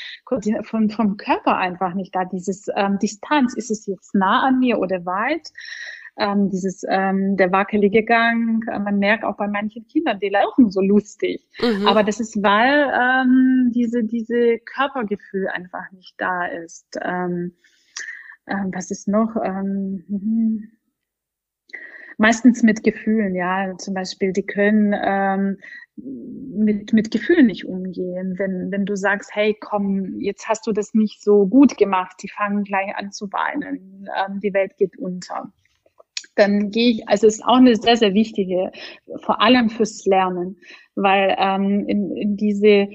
von, vom Körper einfach nicht da, dieses ähm, Distanz, ist es jetzt nah an mir oder weit? Ähm, dieses ähm, der wackelige Gang. Äh, man merkt auch bei manchen Kindern, die laufen so lustig. Mhm. Aber das ist, weil ähm, diese diese Körpergefühl einfach nicht da ist. Ähm, ähm, was ist noch? Ähm, mhm. Meistens mit Gefühlen, ja. Zum Beispiel, die können ähm, mit, mit Gefühlen nicht umgehen. Wenn, wenn du sagst, hey, komm, jetzt hast du das nicht so gut gemacht, die fangen gleich an zu weinen, ähm, die Welt geht unter dann gehe ich, also ist auch eine sehr, sehr wichtige, vor allem fürs Lernen, weil ähm, in, in diese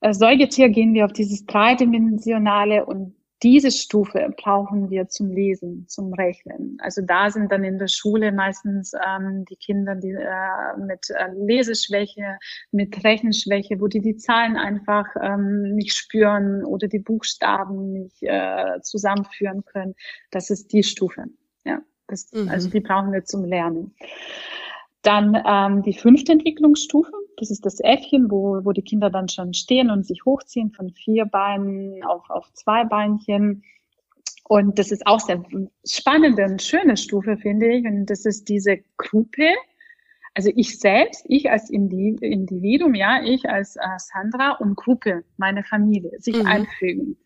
äh, Säugetier gehen wir auf dieses dreidimensionale und diese Stufe brauchen wir zum Lesen, zum Rechnen. Also da sind dann in der Schule meistens ähm, die Kinder die, äh, mit äh, Leseschwäche, mit Rechenschwäche, wo die die Zahlen einfach ähm, nicht spüren oder die Buchstaben nicht äh, zusammenführen können. Das ist die Stufe. Ja. Das, mhm. Also die brauchen wir zum Lernen. Dann ähm, die fünfte Entwicklungsstufe, das ist das Äffchen, wo, wo die Kinder dann schon stehen und sich hochziehen von vier Beinen auf, auf zwei Beinchen. Und das ist auch sehr spannende und schöne Stufe, finde ich. Und das ist diese Gruppe. Also ich selbst, ich als Individuum, ja, ich als äh, Sandra und Gruppe, meine Familie, sich mhm. einfügen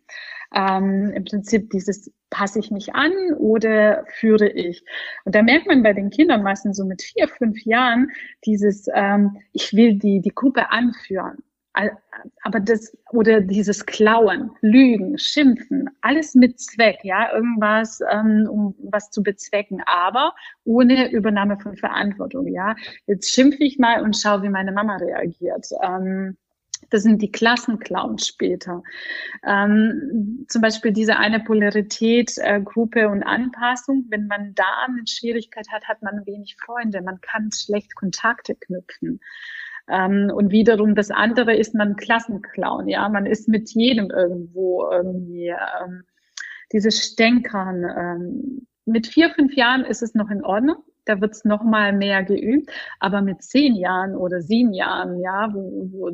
ähm, im Prinzip dieses passe ich mich an oder führe ich. Und da merkt man bei den Kindern meistens so mit vier, fünf Jahren dieses, ähm, ich will die, die Gruppe anführen. Aber das, oder dieses Klauen, Lügen, Schimpfen, alles mit Zweck, ja, irgendwas, ähm, um was zu bezwecken, aber ohne Übernahme von Verantwortung, ja. Jetzt schimpfe ich mal und schaue, wie meine Mama reagiert. Ähm, das sind die Klassenclowns später. Ähm, zum Beispiel diese eine Polarität, äh, Gruppe und Anpassung. Wenn man da eine Schwierigkeit hat, hat man wenig Freunde. Man kann schlecht Kontakte knüpfen. Ähm, und wiederum das andere ist man Klassenclown. Ja, man ist mit jedem irgendwo irgendwie ähm, dieses Stänkern. Ähm, mit vier, fünf Jahren ist es noch in Ordnung da wird es noch mal mehr geübt. Aber mit zehn Jahren oder sieben Jahren, ja, wo, wo,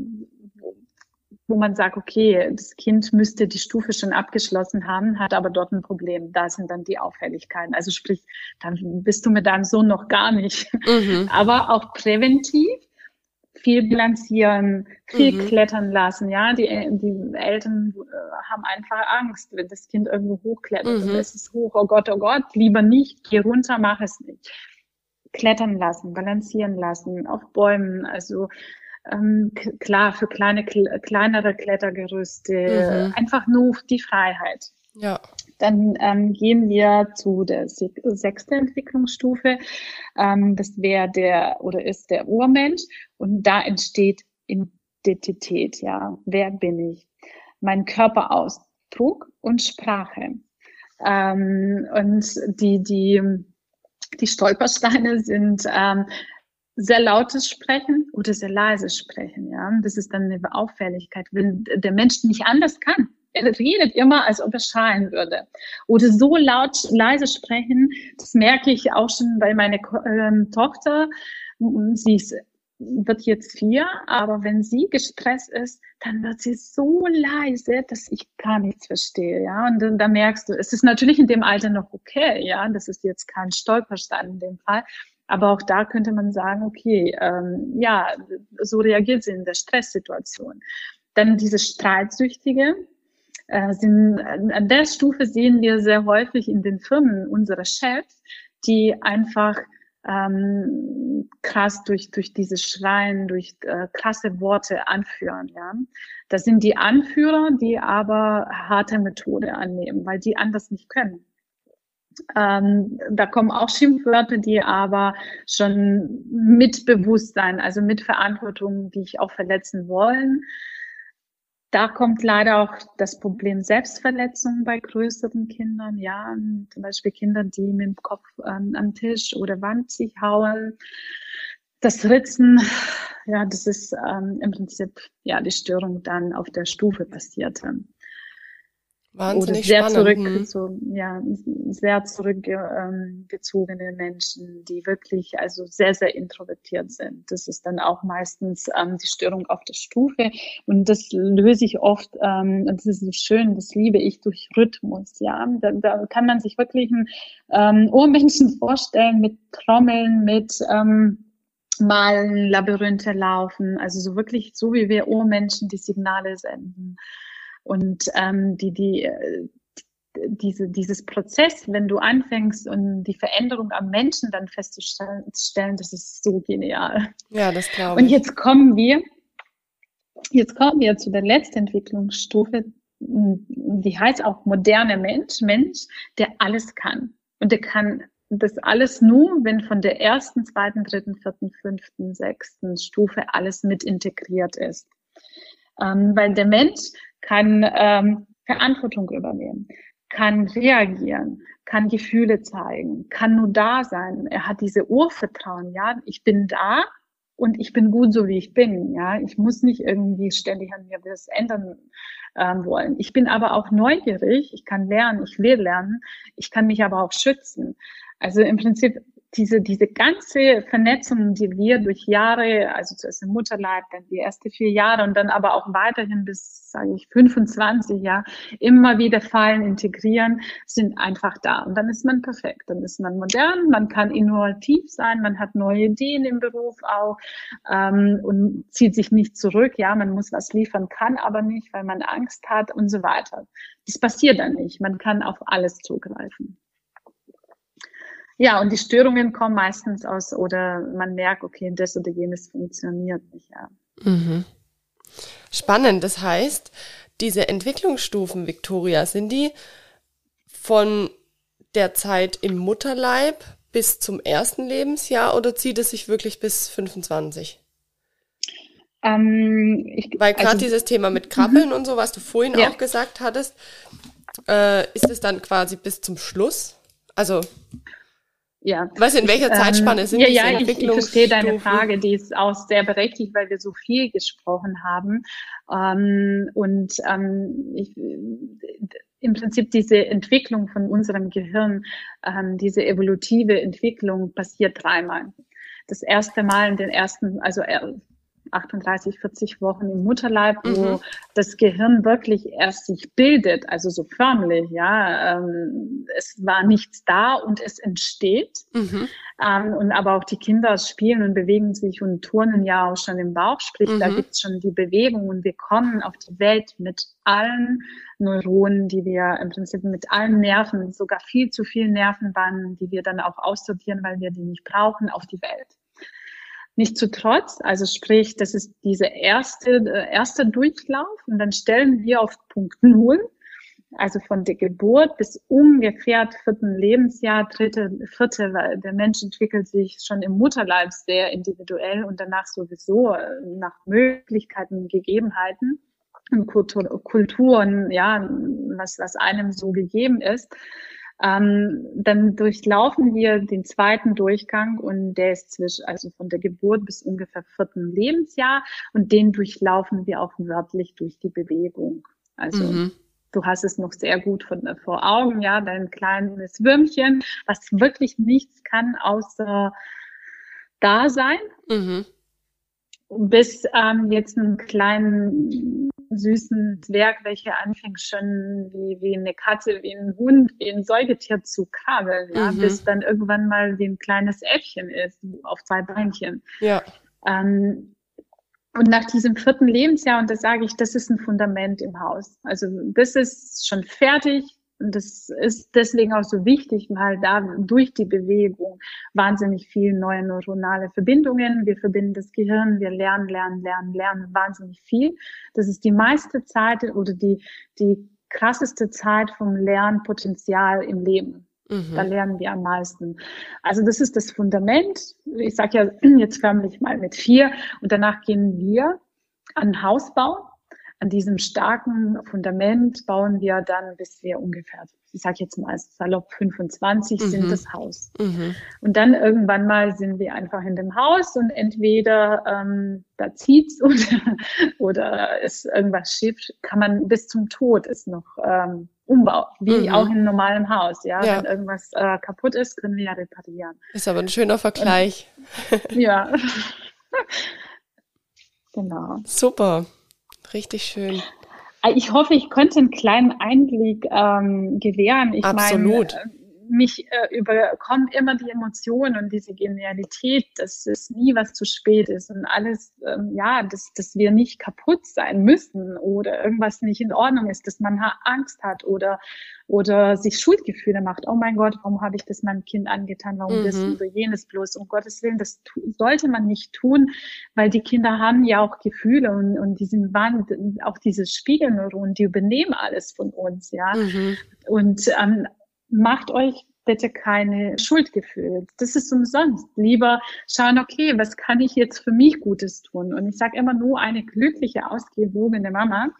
wo man sagt, okay, das Kind müsste die Stufe schon abgeschlossen haben, hat aber dort ein Problem. Da sind dann die Auffälligkeiten. Also sprich, dann bist du mit deinem Sohn noch gar nicht. Mhm. [laughs] Aber auch präventiv viel bilanzieren, viel mhm. klettern lassen. Ja, die, die Eltern äh, haben einfach Angst, wenn das Kind irgendwo hochklettert mhm. es ist hoch. Oh Gott, oh Gott, lieber nicht, geh runter, mach es nicht. Klettern lassen, balancieren lassen, auf Bäumen, also ähm, klar, für kleine, kleinere Klettergerüste, mhm. einfach nur die Freiheit. Ja. Dann ähm, gehen wir zu der sechsten Entwicklungsstufe. Ähm, das wäre der oder ist der Urmensch. Und da entsteht Identität, ja. Wer bin ich? Mein Körperausdruck und Sprache. Ähm, und die, die, die Stolpersteine sind ähm, sehr lautes Sprechen oder sehr leises Sprechen. Ja, das ist dann eine Auffälligkeit, wenn der Mensch nicht anders kann. Er redet immer, als ob er schreien würde. Oder so laut, leise sprechen, das merke ich auch schon bei meiner ähm, Tochter. Sie ist, wird jetzt vier, aber wenn sie gestresst ist, dann wird sie so leise, dass ich gar nichts verstehe. Ja, und dann, da merkst du, es ist natürlich in dem Alter noch okay. Ja, das ist jetzt kein Stolperstein in dem Fall. Aber auch da könnte man sagen, okay, ähm, ja, so reagiert sie in der Stresssituation. Dann dieses Streitsüchtige. Äh, sind, an der Stufe sehen wir sehr häufig in den Firmen unsere Chefs, die einfach ähm, krass durch, durch dieses Schreien, durch äh, krasse Worte anführen. Ja, Das sind die Anführer, die aber harte Methode annehmen, weil die anders nicht können. Ähm, da kommen auch Schimpfwörter, die aber schon mit Bewusstsein, also mit Verantwortung, die ich auch verletzen wollen. Da kommt leider auch das Problem Selbstverletzung bei größeren Kindern. Ja, zum Beispiel Kinder, die mit dem Kopf ähm, am Tisch oder Wand sich hauen. Das Ritzen, ja, das ist ähm, im Prinzip ja die Störung dann auf der Stufe passierte. Wahnsinnig oder sehr spannend. zurück, Mhm. so, ja, sehr zurückgezogene Menschen, die wirklich also sehr, sehr introvertiert sind. Das ist dann auch meistens ähm, die Störung auf der Stufe. Und das löse ich oft, ähm, und das ist so schön, das liebe ich durch Rhythmus, ja. Da, da kann man sich wirklich einen ähm, Urmenschen [laughs] vorstellen mit Trommeln, mit ähm, Malen, Labyrinthe laufen, also so wirklich so wie wir Urmenschen die Signale senden. Und ähm, die, die, äh, diese, dieses Prozess, wenn du anfängst und die Veränderung am Menschen dann festzustellen, das ist so genial. Ja, das glaube Und ich. jetzt kommen wir, jetzt kommen wir zu der letzten Entwicklungsstufe, die heißt auch moderne Mensch, Mensch, der alles kann. Und der kann das alles nur, wenn von der ersten, zweiten, dritten, vierten, fünften, sechsten Stufe alles mit integriert ist. Ähm, weil der Mensch kann ähm, Verantwortung übernehmen, kann reagieren, kann Gefühle zeigen, kann nur da sein. Er hat diese Urvertrauen, ja, ich bin da und ich bin gut so wie ich bin, ja. Ich muss nicht irgendwie ständig an mir das ändern ähm, wollen. Ich bin aber auch neugierig, ich kann lernen, ich will lernen, ich kann mich aber auch schützen. Also im Prinzip diese, diese ganze Vernetzung, die wir durch Jahre, also zuerst im Mutterleib, dann die ersten vier Jahre und dann aber auch weiterhin bis, sage ich, 25 Jahre, immer wieder fallen, integrieren, sind einfach da. Und dann ist man perfekt. Dann ist man modern, man kann innovativ sein, man hat neue Ideen im Beruf auch ähm, und zieht sich nicht zurück. Ja, man muss was liefern, kann aber nicht, weil man Angst hat und so weiter. Das passiert dann nicht. Man kann auf alles zugreifen. Ja, und die Störungen kommen meistens aus oder man merkt, okay, das oder jenes funktioniert nicht. Ja. Mhm. Spannend. Das heißt, diese Entwicklungsstufen, Victoria, sind die von der Zeit im Mutterleib bis zum ersten Lebensjahr oder zieht es sich wirklich bis 25? Ähm, ich, Weil gerade also, dieses Thema mit Krabbeln und so, was du vorhin Ja. auch gesagt hattest, äh, ist es dann quasi bis zum Schluss? Also, ja. weißt du, in welcher Zeitspanne Ähm, sind ja, diese ja, ich, ich verstehe deine? Frage, die ist auch sehr berechtigt, weil wir so viel gesprochen haben. Ähm, und ähm, ich, im Prinzip diese Entwicklung von unserem Gehirn, ähm, diese evolutive Entwicklung passiert dreimal. Das erste Mal in den ersten, also äh, 38, 40 Wochen im Mutterleib, wo Mhm. das Gehirn wirklich erst sich bildet, also so förmlich, ja. Ähm, es war nichts da und es entsteht. Mhm. Ähm, und aber auch die Kinder spielen und bewegen sich und turnen ja auch schon im Bauch, sprich, da Mhm. gibt's schon die Bewegung und wir kommen auf die Welt mit allen Neuronen, die wir im Prinzip mit allen Nerven, sogar viel zu viel Nervenbahnen, die wir dann auch aussortieren, weil wir die nicht brauchen, auf die Welt. Nicht zu trotz, also sprich, das ist diese erste, äh, erste Durchlauf und dann stellen wir auf Punkt Null, also von der Geburt bis ungefähr vierten Lebensjahr, dritte, vierte, weil der Mensch entwickelt sich schon im Mutterleib sehr individuell und danach sowieso äh, nach Möglichkeiten, Gegebenheiten und Kultur, Kulturen, ja, was, was einem so gegeben ist. Ähm, dann durchlaufen wir den zweiten Durchgang und der ist zwischen, also von der Geburt bis ungefähr vierten Lebensjahr und den durchlaufen wir auch wörtlich durch die Bewegung. Also Mhm. du hast es noch sehr gut von, vor Augen, ja, dein kleines Würmchen, was wirklich nichts kann außer da sein, Mhm. bis ähm, jetzt einen kleinen süßen Zwerg, welcher anfängt schon wie, wie eine Katze, wie ein Hund, wie ein Säugetier zu krabbeln, ja, Mhm. bis dann irgendwann mal wie ein kleines Äffchen ist, auf zwei Beinchen. Ja. Ähm, und nach diesem vierten Lebensjahr, und das sage ich, das ist ein Fundament im Haus. Also das ist schon fertig. Und das ist deswegen auch so wichtig, weil da durch die Bewegung wahnsinnig viel neue neuronale Verbindungen. Wir verbinden das Gehirn, wir lernen, lernen, lernen, lernen wahnsinnig viel. Das ist die meiste Zeit oder die, die krasseste Zeit vom Lernpotenzial im Leben. Da Mhm. lernen wir am meisten. Also das ist das Fundament. Ich sage ja [clears throat] jetzt förmlich mal mit vier und danach gehen wir an Hausbau. An diesem starken Fundament bauen wir dann, bis wir ungefähr, ich sage jetzt mal salopp 25 mhm. sind das Haus. Mhm. Und dann irgendwann mal sind wir einfach in dem Haus und entweder ähm, da zieht's [laughs] oder, oder ist irgendwas schief, kann man bis zum Tod ist noch ähm, Umbau, wie mhm. auch in einem normalen Haus. Ja? ja. Wenn irgendwas äh, kaputt ist, können wir ja reparieren. Ist aber ein schöner Vergleich. Und, [laughs] ja. [laughs] genau. Super. Richtig schön. Ich hoffe, ich konnte einen kleinen Einblick ähm, gewähren. Ich Absolut. Mein, äh, mich äh, überkommt immer die Emotionen und diese Genialität, dass es nie was zu spät ist und alles, ähm, ja, dass, dass wir nicht kaputt sein müssen oder irgendwas nicht in Ordnung ist, dass man Angst hat oder, oder sich Schuldgefühle macht. Oh mein Gott, warum habe ich das meinem Kind angetan? Warum mhm. das oder jenes bloß? Um Gottes Willen, das sollte man nicht tun, weil die Kinder haben ja auch Gefühle und, und die sind wahnsinnig, auch diese Spiegelneuronen, die übernehmen alles von uns, ja. Mhm. Und ähm, macht euch bitte keine Schuldgefühle. Das ist umsonst. Lieber schauen, okay, was kann ich jetzt für mich Gutes tun? Und ich sage immer nur, eine glückliche, ausgewogene Mama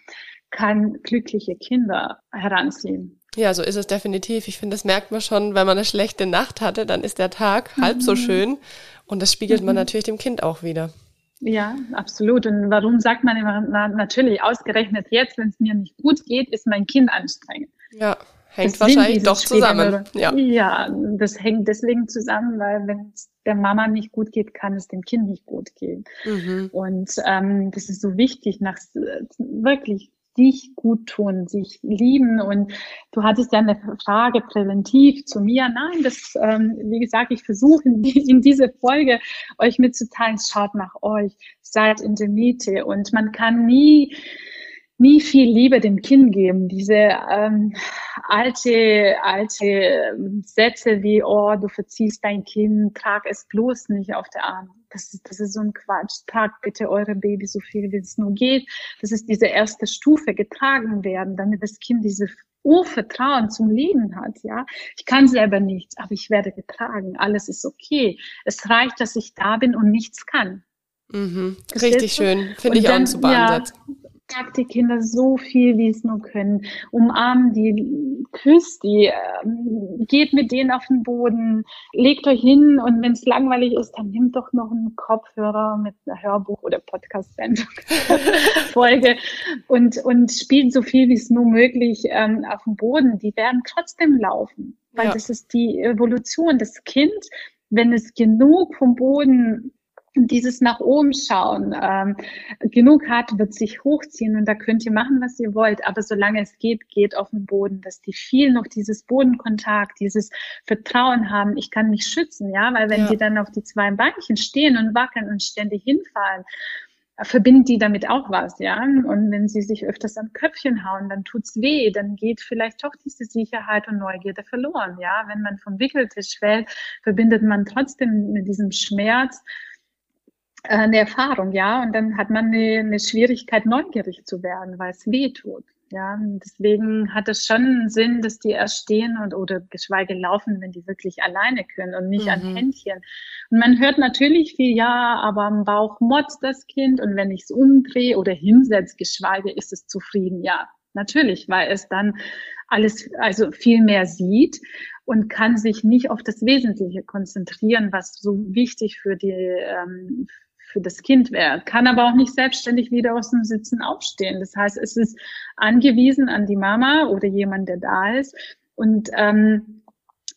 kann glückliche Kinder heranziehen. Ja, so ist es definitiv. Ich finde, das merkt man schon, wenn man eine schlechte Nacht hatte, dann ist der Tag mhm. halb so mhm. schön. Und das spiegelt mhm. man natürlich dem Kind auch wieder. Ja, absolut. Und warum sagt man immer, na, natürlich, ausgerechnet jetzt, wenn es mir nicht gut geht, ist mein Kind anstrengend. Ja. Hängt wahrscheinlich doch zusammen. Ja. ja, das hängt deswegen zusammen, weil wenn es der Mama nicht gut geht, kann es dem Kind nicht gut gehen. Mhm. Und ähm, das ist so wichtig, nach wirklich sich gut tun, sich lieben. Und du hattest ja eine Frage präventiv zu mir. Nein, das, ähm, wie gesagt, ich versuche in, in diese Folge euch mitzuteilen, schaut nach euch, seid in der Miete. Und man kann nie nie viel Liebe dem Kind geben. Diese ähm, alte, alte ähm, Sätze wie, oh, du verziehst dein Kind, trag es bloß nicht auf der Arm. Das ist, das ist so ein Quatsch. Tragt bitte eure Baby so viel, wie es nur geht. Das ist diese erste Stufe, getragen werden, damit das Kind diese Urvertrauen zum Leben hat, ja. Ich kann selber nichts, aber ich werde getragen. Alles ist okay. Es reicht, dass ich da bin und nichts kann. Mhm. Richtig schön. Finde ich auch ein super ja, Ansatz sagt die Kinder so viel, wie es nur können. Umarmen die, küsst die, ähm, geht mit denen auf den Boden, legt euch hin und wenn es langweilig ist, dann nimmt doch noch einen Kopfhörer mit einer Hörbuch oder Podcast-Sendung Folge [laughs] und, und spielt so viel, wie es nur möglich ähm, auf dem Boden. Die werden trotzdem laufen, weil ja. das ist die Evolution. Das Kind, wenn es genug vom Boden dieses nach oben schauen ähm, genug hat, wird sich hochziehen und da könnt ihr machen, was ihr wollt. Aber solange es geht, geht auf den Boden, dass die viel noch dieses Bodenkontakt, dieses Vertrauen haben. Ich kann mich schützen, ja, weil wenn ja. die dann auf die zwei Beinchen stehen und wackeln und ständig hinfallen, verbinden die damit auch was, ja. Und wenn sie sich öfters am Köpfchen hauen, dann tut's weh, dann geht vielleicht doch diese Sicherheit und Neugierde verloren, ja. Wenn man vom Wickeltisch fällt, verbindet man trotzdem mit diesem Schmerz eine Erfahrung, ja, und dann hat man eine, eine Schwierigkeit, neugierig zu werden, weil es weh tut. Ja, und deswegen hat es schon Sinn, dass die erst stehen und oder geschweige laufen, wenn die wirklich alleine können und nicht mhm. an Händchen. Und man hört natürlich viel, ja, aber am Bauch motzt das Kind und wenn ich es umdrehe oder hinsetze, geschweige ist es zufrieden. Ja, natürlich, weil es dann alles, also viel mehr sieht und kann sich nicht auf das Wesentliche konzentrieren, was so wichtig für die, ähm, für das Kind wäre, kann aber auch nicht selbstständig wieder aus dem Sitzen aufstehen. Das heißt, es ist angewiesen an die Mama oder jemand, der da ist. Und ähm,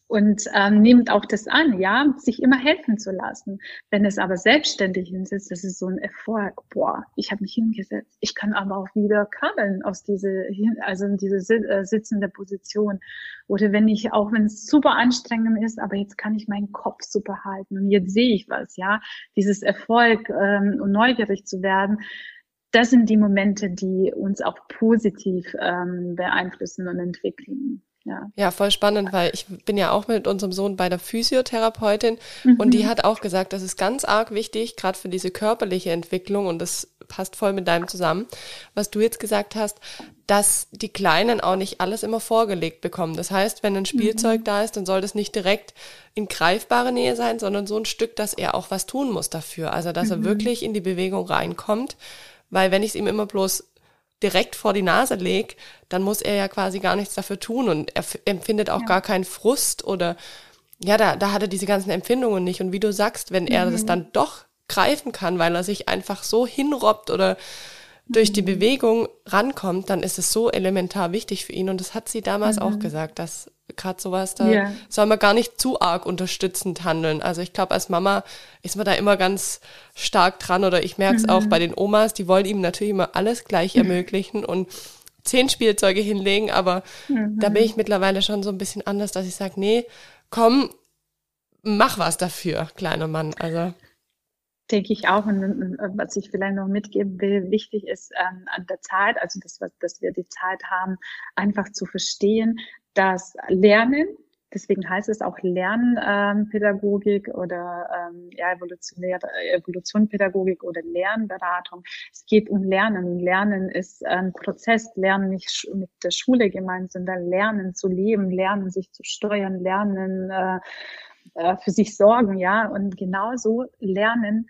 und ähm, nimmt auch das an, ja, sich immer helfen zu lassen. Wenn es aber selbstständig hinsetzt, das ist so ein Erfolg. Boah, ich habe mich hingesetzt. Ich kann aber auch wieder krabbeln aus diese, also in diese äh, sitzende Position. Oder wenn ich, auch wenn es super anstrengend ist, aber jetzt kann ich meinen Kopf super halten und jetzt sehe ich was, ja. Dieses Erfolg ähm, und neugierig zu werden, das sind die Momente, die uns auch positiv ähm, beeinflussen und entwickeln. Ja. ja, voll spannend, weil ich bin ja auch mit unserem Sohn bei der Physiotherapeutin mhm. und die hat auch gesagt, das ist ganz arg wichtig, gerade für diese körperliche Entwicklung und das passt voll mit deinem zusammen, was du jetzt gesagt hast, dass die Kleinen auch nicht alles immer vorgelegt bekommen. Das heißt, wenn ein Spielzeug mhm. da ist, dann soll das nicht direkt in greifbare Nähe sein, sondern so ein Stück, dass er auch was tun muss dafür. Also, dass mhm. er wirklich in die Bewegung reinkommt, weil wenn ich es ihm immer bloß direkt vor die Nase lege, dann muss er ja quasi gar nichts dafür tun und er empfindet auch ja. gar keinen Frust oder ja, da, da hat er diese ganzen Empfindungen nicht. Und wie du sagst, wenn er mhm. das dann doch greifen kann, weil er sich einfach so hinrobbt oder durch die mhm. Bewegung rankommt, dann ist es so elementar wichtig für ihn. Und das hat sie damals mhm. auch gesagt, dass gerade sowas, da yeah. soll man gar nicht zu arg unterstützend handeln. Also ich glaube, als Mama ist man da immer ganz stark dran oder ich merke es mhm. auch bei den Omas, die wollen ihm natürlich immer alles gleich [laughs] ermöglichen und zehn Spielzeuge hinlegen, aber mhm. da bin ich mittlerweile schon so ein bisschen anders, dass ich sage, nee, komm, mach was dafür, kleiner Mann. Also denke ich auch. Und, was ich vielleicht noch mitgeben will, wichtig ist ähm, an der Zeit, also das, dass wir die Zeit haben, einfach zu verstehen, dass Lernen, deswegen heißt es auch Lernpädagogik ähm, oder ähm, ja, evolutionäre Evolutionpädagogik oder Lernberatung. Es geht um Lernen. Lernen ist ein Prozess. Lernen nicht mit der Schule gemeint, sondern Lernen zu leben, Lernen sich zu steuern, Lernen äh, äh für sich sorgen, ja. Und genauso Lernen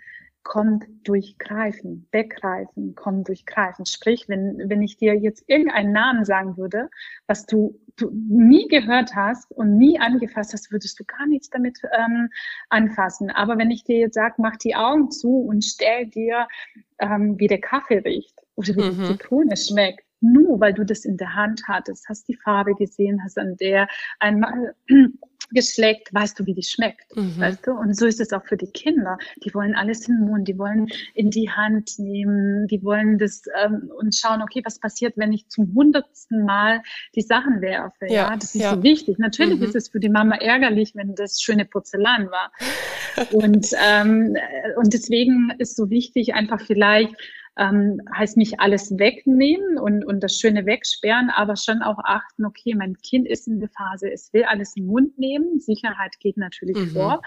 kommt durch Greifen, Weggreifen, kommt durch Greifen. Sprich, wenn, wenn ich dir jetzt irgendeinen Namen sagen würde, was du, du nie gehört hast und nie angefasst hast, würdest du gar nichts damit ähm, anfassen. Aber wenn ich dir jetzt sage, mach die Augen zu und stell dir, ähm, wie der Kaffee riecht oder wie mhm. die Zitrone schmeckt, nur weil du das in der Hand hattest, hast die Farbe gesehen, hast an der einmal geschleckt, weißt du, wie die schmeckt, mhm. weißt du? Und so ist es auch für die Kinder. Die wollen alles in den Mund, die wollen in die Hand nehmen, die wollen das ähm, und schauen, okay, was passiert, wenn ich zum hundertsten Mal die Sachen werfe? Ja, ja? das ist ja. so wichtig. Natürlich mhm. ist es für die Mama ärgerlich, wenn das schöne Porzellan war. und ähm, und deswegen ist so wichtig, einfach vielleicht ähm, heißt nicht alles wegnehmen und, und das Schöne wegsperren, aber schon auch achten, okay, mein Kind ist in der Phase, es will alles im Mund nehmen, Sicherheit geht natürlich mhm. vor.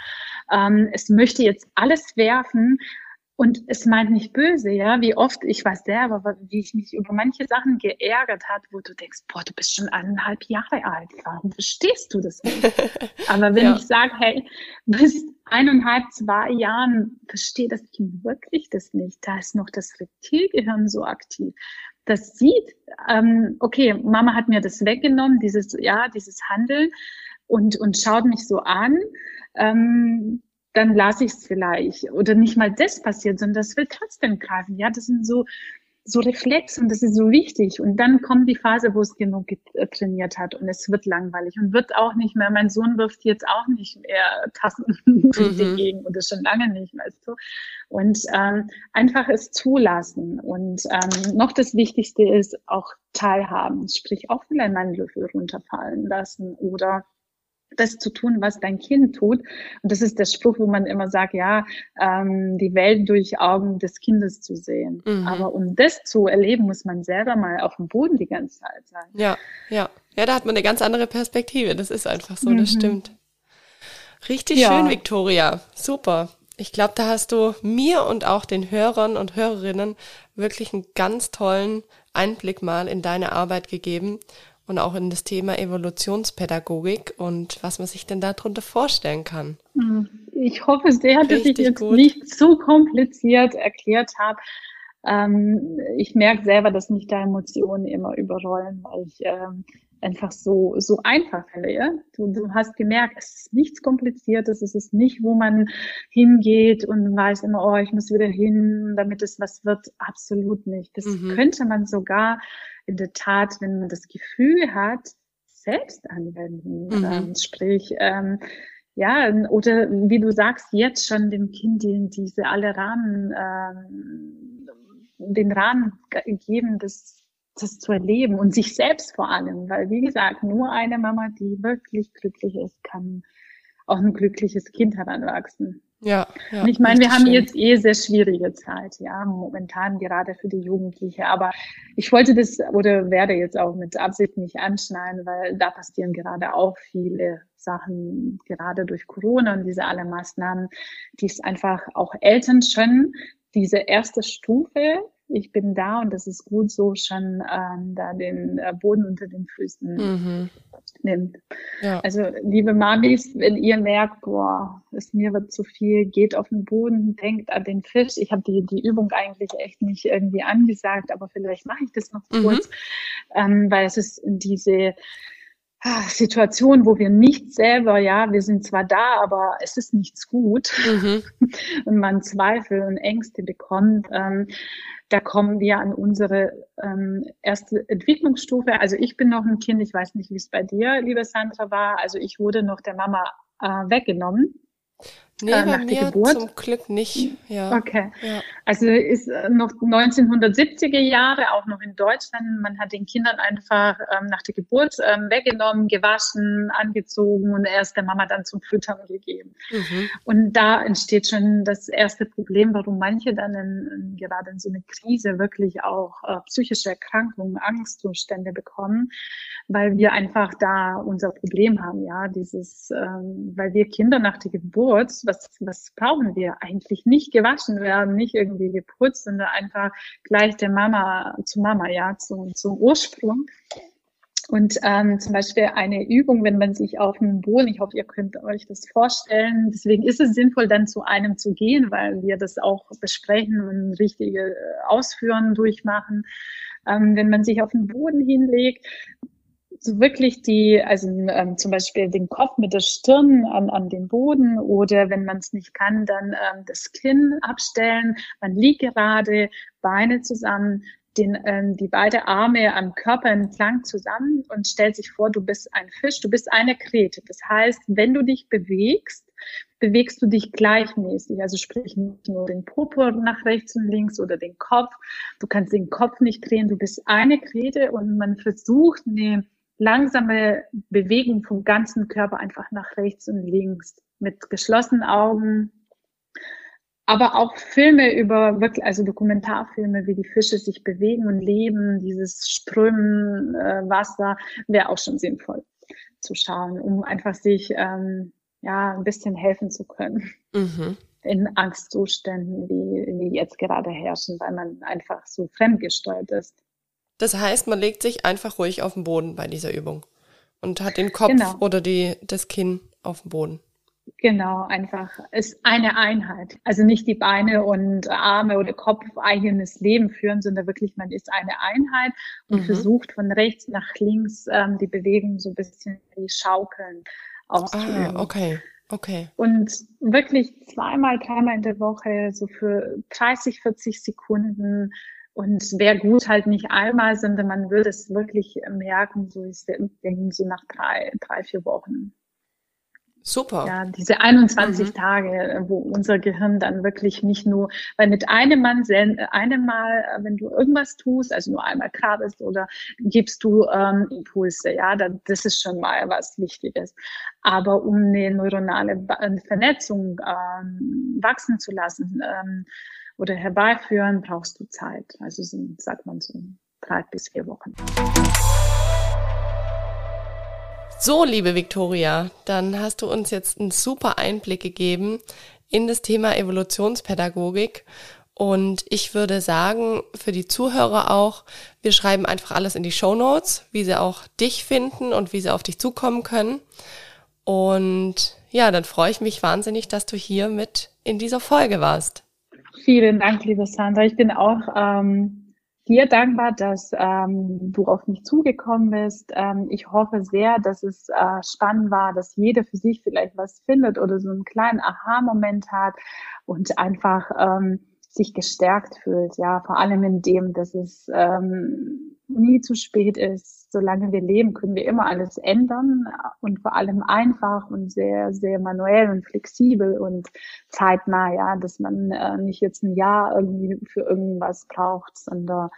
Ähm, es möchte jetzt alles werfen, und es meint nicht böse, ja, wie oft, ich weiß selber, wie ich mich über manche Sachen geärgert hat, wo du denkst, boah, du bist schon eineinhalb Jahre alt, warum verstehst du das nicht? [laughs] Aber wenn ja. ich sage, hey, bis eineinhalb, zwei Jahren versteht das Kind wirklich das nicht, da ist noch das Reptilgehirn so aktiv. Das sieht, ähm, okay, Mama hat mir das weggenommen, dieses, ja, dieses Handeln und, und schaut mich so an. Ähm, dann lasse ich es vielleicht. Oder nicht mal das passiert, sondern das will trotzdem greifen. Ja, das sind so, so Reflex und das ist so wichtig. Und dann kommt die Phase, wo es genug trainiert hat und es wird langweilig und wird auch nicht mehr, mein Sohn wirft jetzt auch nicht mehr [laughs] Tassen durch die mhm. Gegend oder schon lange nicht, weißt du. Und ähm, einfach es zulassen. Und ähm, noch das Wichtigste ist auch teilhaben, sprich auch vielleicht meinen Löffel runterfallen lassen oder das zu tun, was dein Kind tut. Und das ist der Spruch, wo man immer sagt, ja, ähm, die Welt durch Augen des Kindes zu sehen. Mhm. Aber um das zu erleben, muss man selber mal auf dem Boden die ganze Zeit sein. Ja, ja. Ja, da hat man eine ganz andere Perspektive. Das ist einfach so, mhm. das stimmt. Richtig ja. schön, Victoria. Super. Ich glaube, da hast du mir und auch den Hörern und Hörerinnen wirklich einen ganz tollen Einblick mal in deine Arbeit gegeben und auch in das Thema Evolutionspädagogik und was man sich denn darunter vorstellen kann. Hm. Ich hoffe sehr, dass Richtig ich jetzt gut. nicht zu kompliziert erklärt habe. Ähm, ich merke selber, dass mich da Emotionen immer überrollen, weil ich ähm, einfach so, so einfach finde. Du, du hast gemerkt, es ist nichts Kompliziertes, es ist nicht, wo man hingeht und weiß immer, oh, ich muss wieder hin, damit es was wird. Absolut nicht. Das mhm. könnte man sogar in der Tat, wenn man das Gefühl hat, selbst anwenden. Mhm. Ähm, sprich, ähm, ja, oder wie du sagst, jetzt schon dem Kind die, diese alle Rahmen, ähm, den Rahmen geben, das, das zu erleben und sich selbst vor allem, weil wie gesagt, nur eine Mama, die wirklich glücklich ist, kann auch ein glückliches Kind heranwachsen. Ja, ja. Und ich meine, wir haben schön. jetzt eh sehr schwierige Zeit, ja, momentan gerade für die Jugendliche. Aber ich wollte das oder werde jetzt auch mit Absicht nicht anschneiden, weil da passieren gerade auch viele Sachen, gerade durch Corona und diese alle Maßnahmen, die es einfach auch Eltern schon diese erste Stufe ich bin da und das ist gut so schon ähm, da den äh, Boden unter den Füßen mhm. nimmt. Ja. Also liebe Mamis, wenn ihr merkt, boah, es mir wird zu viel, geht auf den Boden, denkt an den Fisch. Ich habe die, die Übung eigentlich echt nicht irgendwie angesagt, aber vielleicht mache ich das noch mhm. kurz, ähm, weil es ist diese Ah, Situation, wo wir nicht selber, ja, wir sind zwar da, aber es ist nichts gut mhm. [laughs] und man Zweifel und Ängste bekommt, ähm, da kommen wir an unsere ähm, erste Entwicklungsstufe. Also ich bin noch ein Kind, ich weiß nicht, wie es bei dir, liebe Sandra, war. Also ich wurde noch der Mama äh, weggenommen Nee, äh, bei mir Geburt. zum Glück nicht. Ja. Okay. Ja. Also ist äh, noch 1970er Jahre, auch noch in Deutschland. Man hat den Kindern einfach ähm, nach der Geburt ähm, weggenommen, gewaschen, angezogen und erst der Mama dann zum Füttern gegeben. Mhm. Und da entsteht schon das erste Problem, warum manche dann in, in, gerade in so eine Krise wirklich auch äh, psychische Erkrankungen, Angstzustände bekommen, weil wir einfach da unser Problem haben, ja, dieses, ähm, weil wir Kinder nach der Geburt was, was brauchen wir eigentlich? Nicht gewaschen werden, nicht irgendwie geputzt, sondern einfach gleich der Mama zu Mama, ja, zum, zum Ursprung. Und ähm, zum Beispiel eine Übung, wenn man sich auf dem Boden, ich hoffe, ihr könnt euch das vorstellen, deswegen ist es sinnvoll, dann zu einem zu gehen, weil wir das auch besprechen und richtige äh, Ausführen durchmachen. Ähm, wenn man sich auf den Boden hinlegt, wirklich die, also ähm, zum Beispiel den Kopf mit der Stirn an, an den Boden oder wenn man es nicht kann, dann ähm, das Kinn abstellen. Man liegt gerade, Beine zusammen, den, ähm, die beide Arme am Körper entlang zusammen und stellt sich vor, du bist ein Fisch, du bist eine Krete. Das heißt, wenn du dich bewegst, bewegst du dich gleichmäßig. Also sprich nicht nur den Popo nach rechts und links oder den Kopf. Du kannst den Kopf nicht drehen. Du bist eine Krete und man versucht, eine langsame Bewegung vom ganzen Körper einfach nach rechts und links mit geschlossenen Augen. Aber auch Filme über wirklich, also Dokumentarfilme, wie die Fische sich bewegen und leben, dieses Strömen äh, Wasser, wäre auch schon sinnvoll zu schauen, um einfach sich ähm, ja ein bisschen helfen zu können. Mhm in Angstzuständen, wie, wie jetzt gerade herrschen, weil man einfach so fremdgesteuert ist. Das heißt, man legt sich einfach ruhig auf den Boden bei dieser Übung und hat den Kopf genau. oder die, das Kinn auf dem Boden. Genau, einfach ist eine Einheit. Also nicht die Beine und Arme oder Kopf eigenes Leben führen, sondern wirklich man ist eine Einheit und mhm. versucht von rechts nach links ähm, die Bewegung so ein bisschen wie Schaukeln auszuüben. Ah, okay. Okay. Und wirklich zweimal, dreimal in der Woche, so für 30, 40 Sekunden und wäre gut halt nicht einmal, sondern man würde es wirklich merken, so ich denke so nach drei, drei, vier Wochen. Super. Ja, diese 21 mhm. Tage, wo unser Gehirn dann wirklich nicht nur, weil mit einem Mal, einem Mal, wenn du irgendwas tust, also nur einmal krabbelst oder gibst du ähm, Impulse, ja, dann, das ist schon mal was Wichtiges. Aber um eine neuronale Vernetzung ähm, wachsen zu lassen, ähm, oder herbeiführen, brauchst du Zeit. Also sind, sagt man so drei bis vier Wochen. So, liebe Viktoria, dann hast du uns jetzt einen super Einblick gegeben in das Thema Evolutionspädagogik. Und ich würde sagen, für die Zuhörer auch, wir schreiben einfach alles in die Show Notes, wie sie auch dich finden und wie sie auf dich zukommen können. Und ja, dann freue ich mich wahnsinnig, dass du hier mit in dieser Folge warst. Vielen Dank, liebe Sandra. Ich bin auch ähm, dir dankbar, dass ähm, du auf mich zugekommen bist. Ähm, ich hoffe sehr, dass es äh, spannend war, dass jeder für sich vielleicht was findet oder so einen kleinen Aha-Moment hat und einfach ähm, sich gestärkt fühlt. Ja, vor allem in dem, dass es ähm, nie zu spät ist, solange wir leben, können wir immer alles ändern und vor allem einfach und sehr, sehr manuell und flexibel und zeitnah, ja, dass man äh, nicht jetzt ein Jahr irgendwie für irgendwas braucht, sondern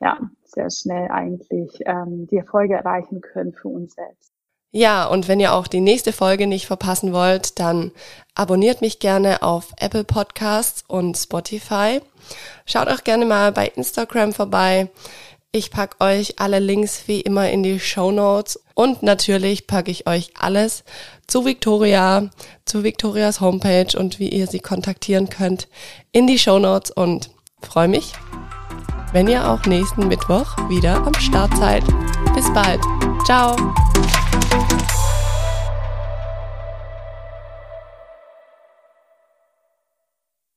ja, sehr schnell eigentlich ähm, die Erfolge erreichen können für uns selbst. Ja, und wenn ihr auch die nächste Folge nicht verpassen wollt, dann abonniert mich gerne auf Apple Podcasts und Spotify. Schaut auch gerne mal bei Instagram vorbei. Ich pack euch alle Links wie immer in die Show Notes und natürlich packe ich euch alles zu Victoria, zu Victorias Homepage und wie ihr sie kontaktieren könnt in die Show Notes und freue mich, wenn ihr auch nächsten Mittwoch wieder am Start seid. Bis bald. Ciao.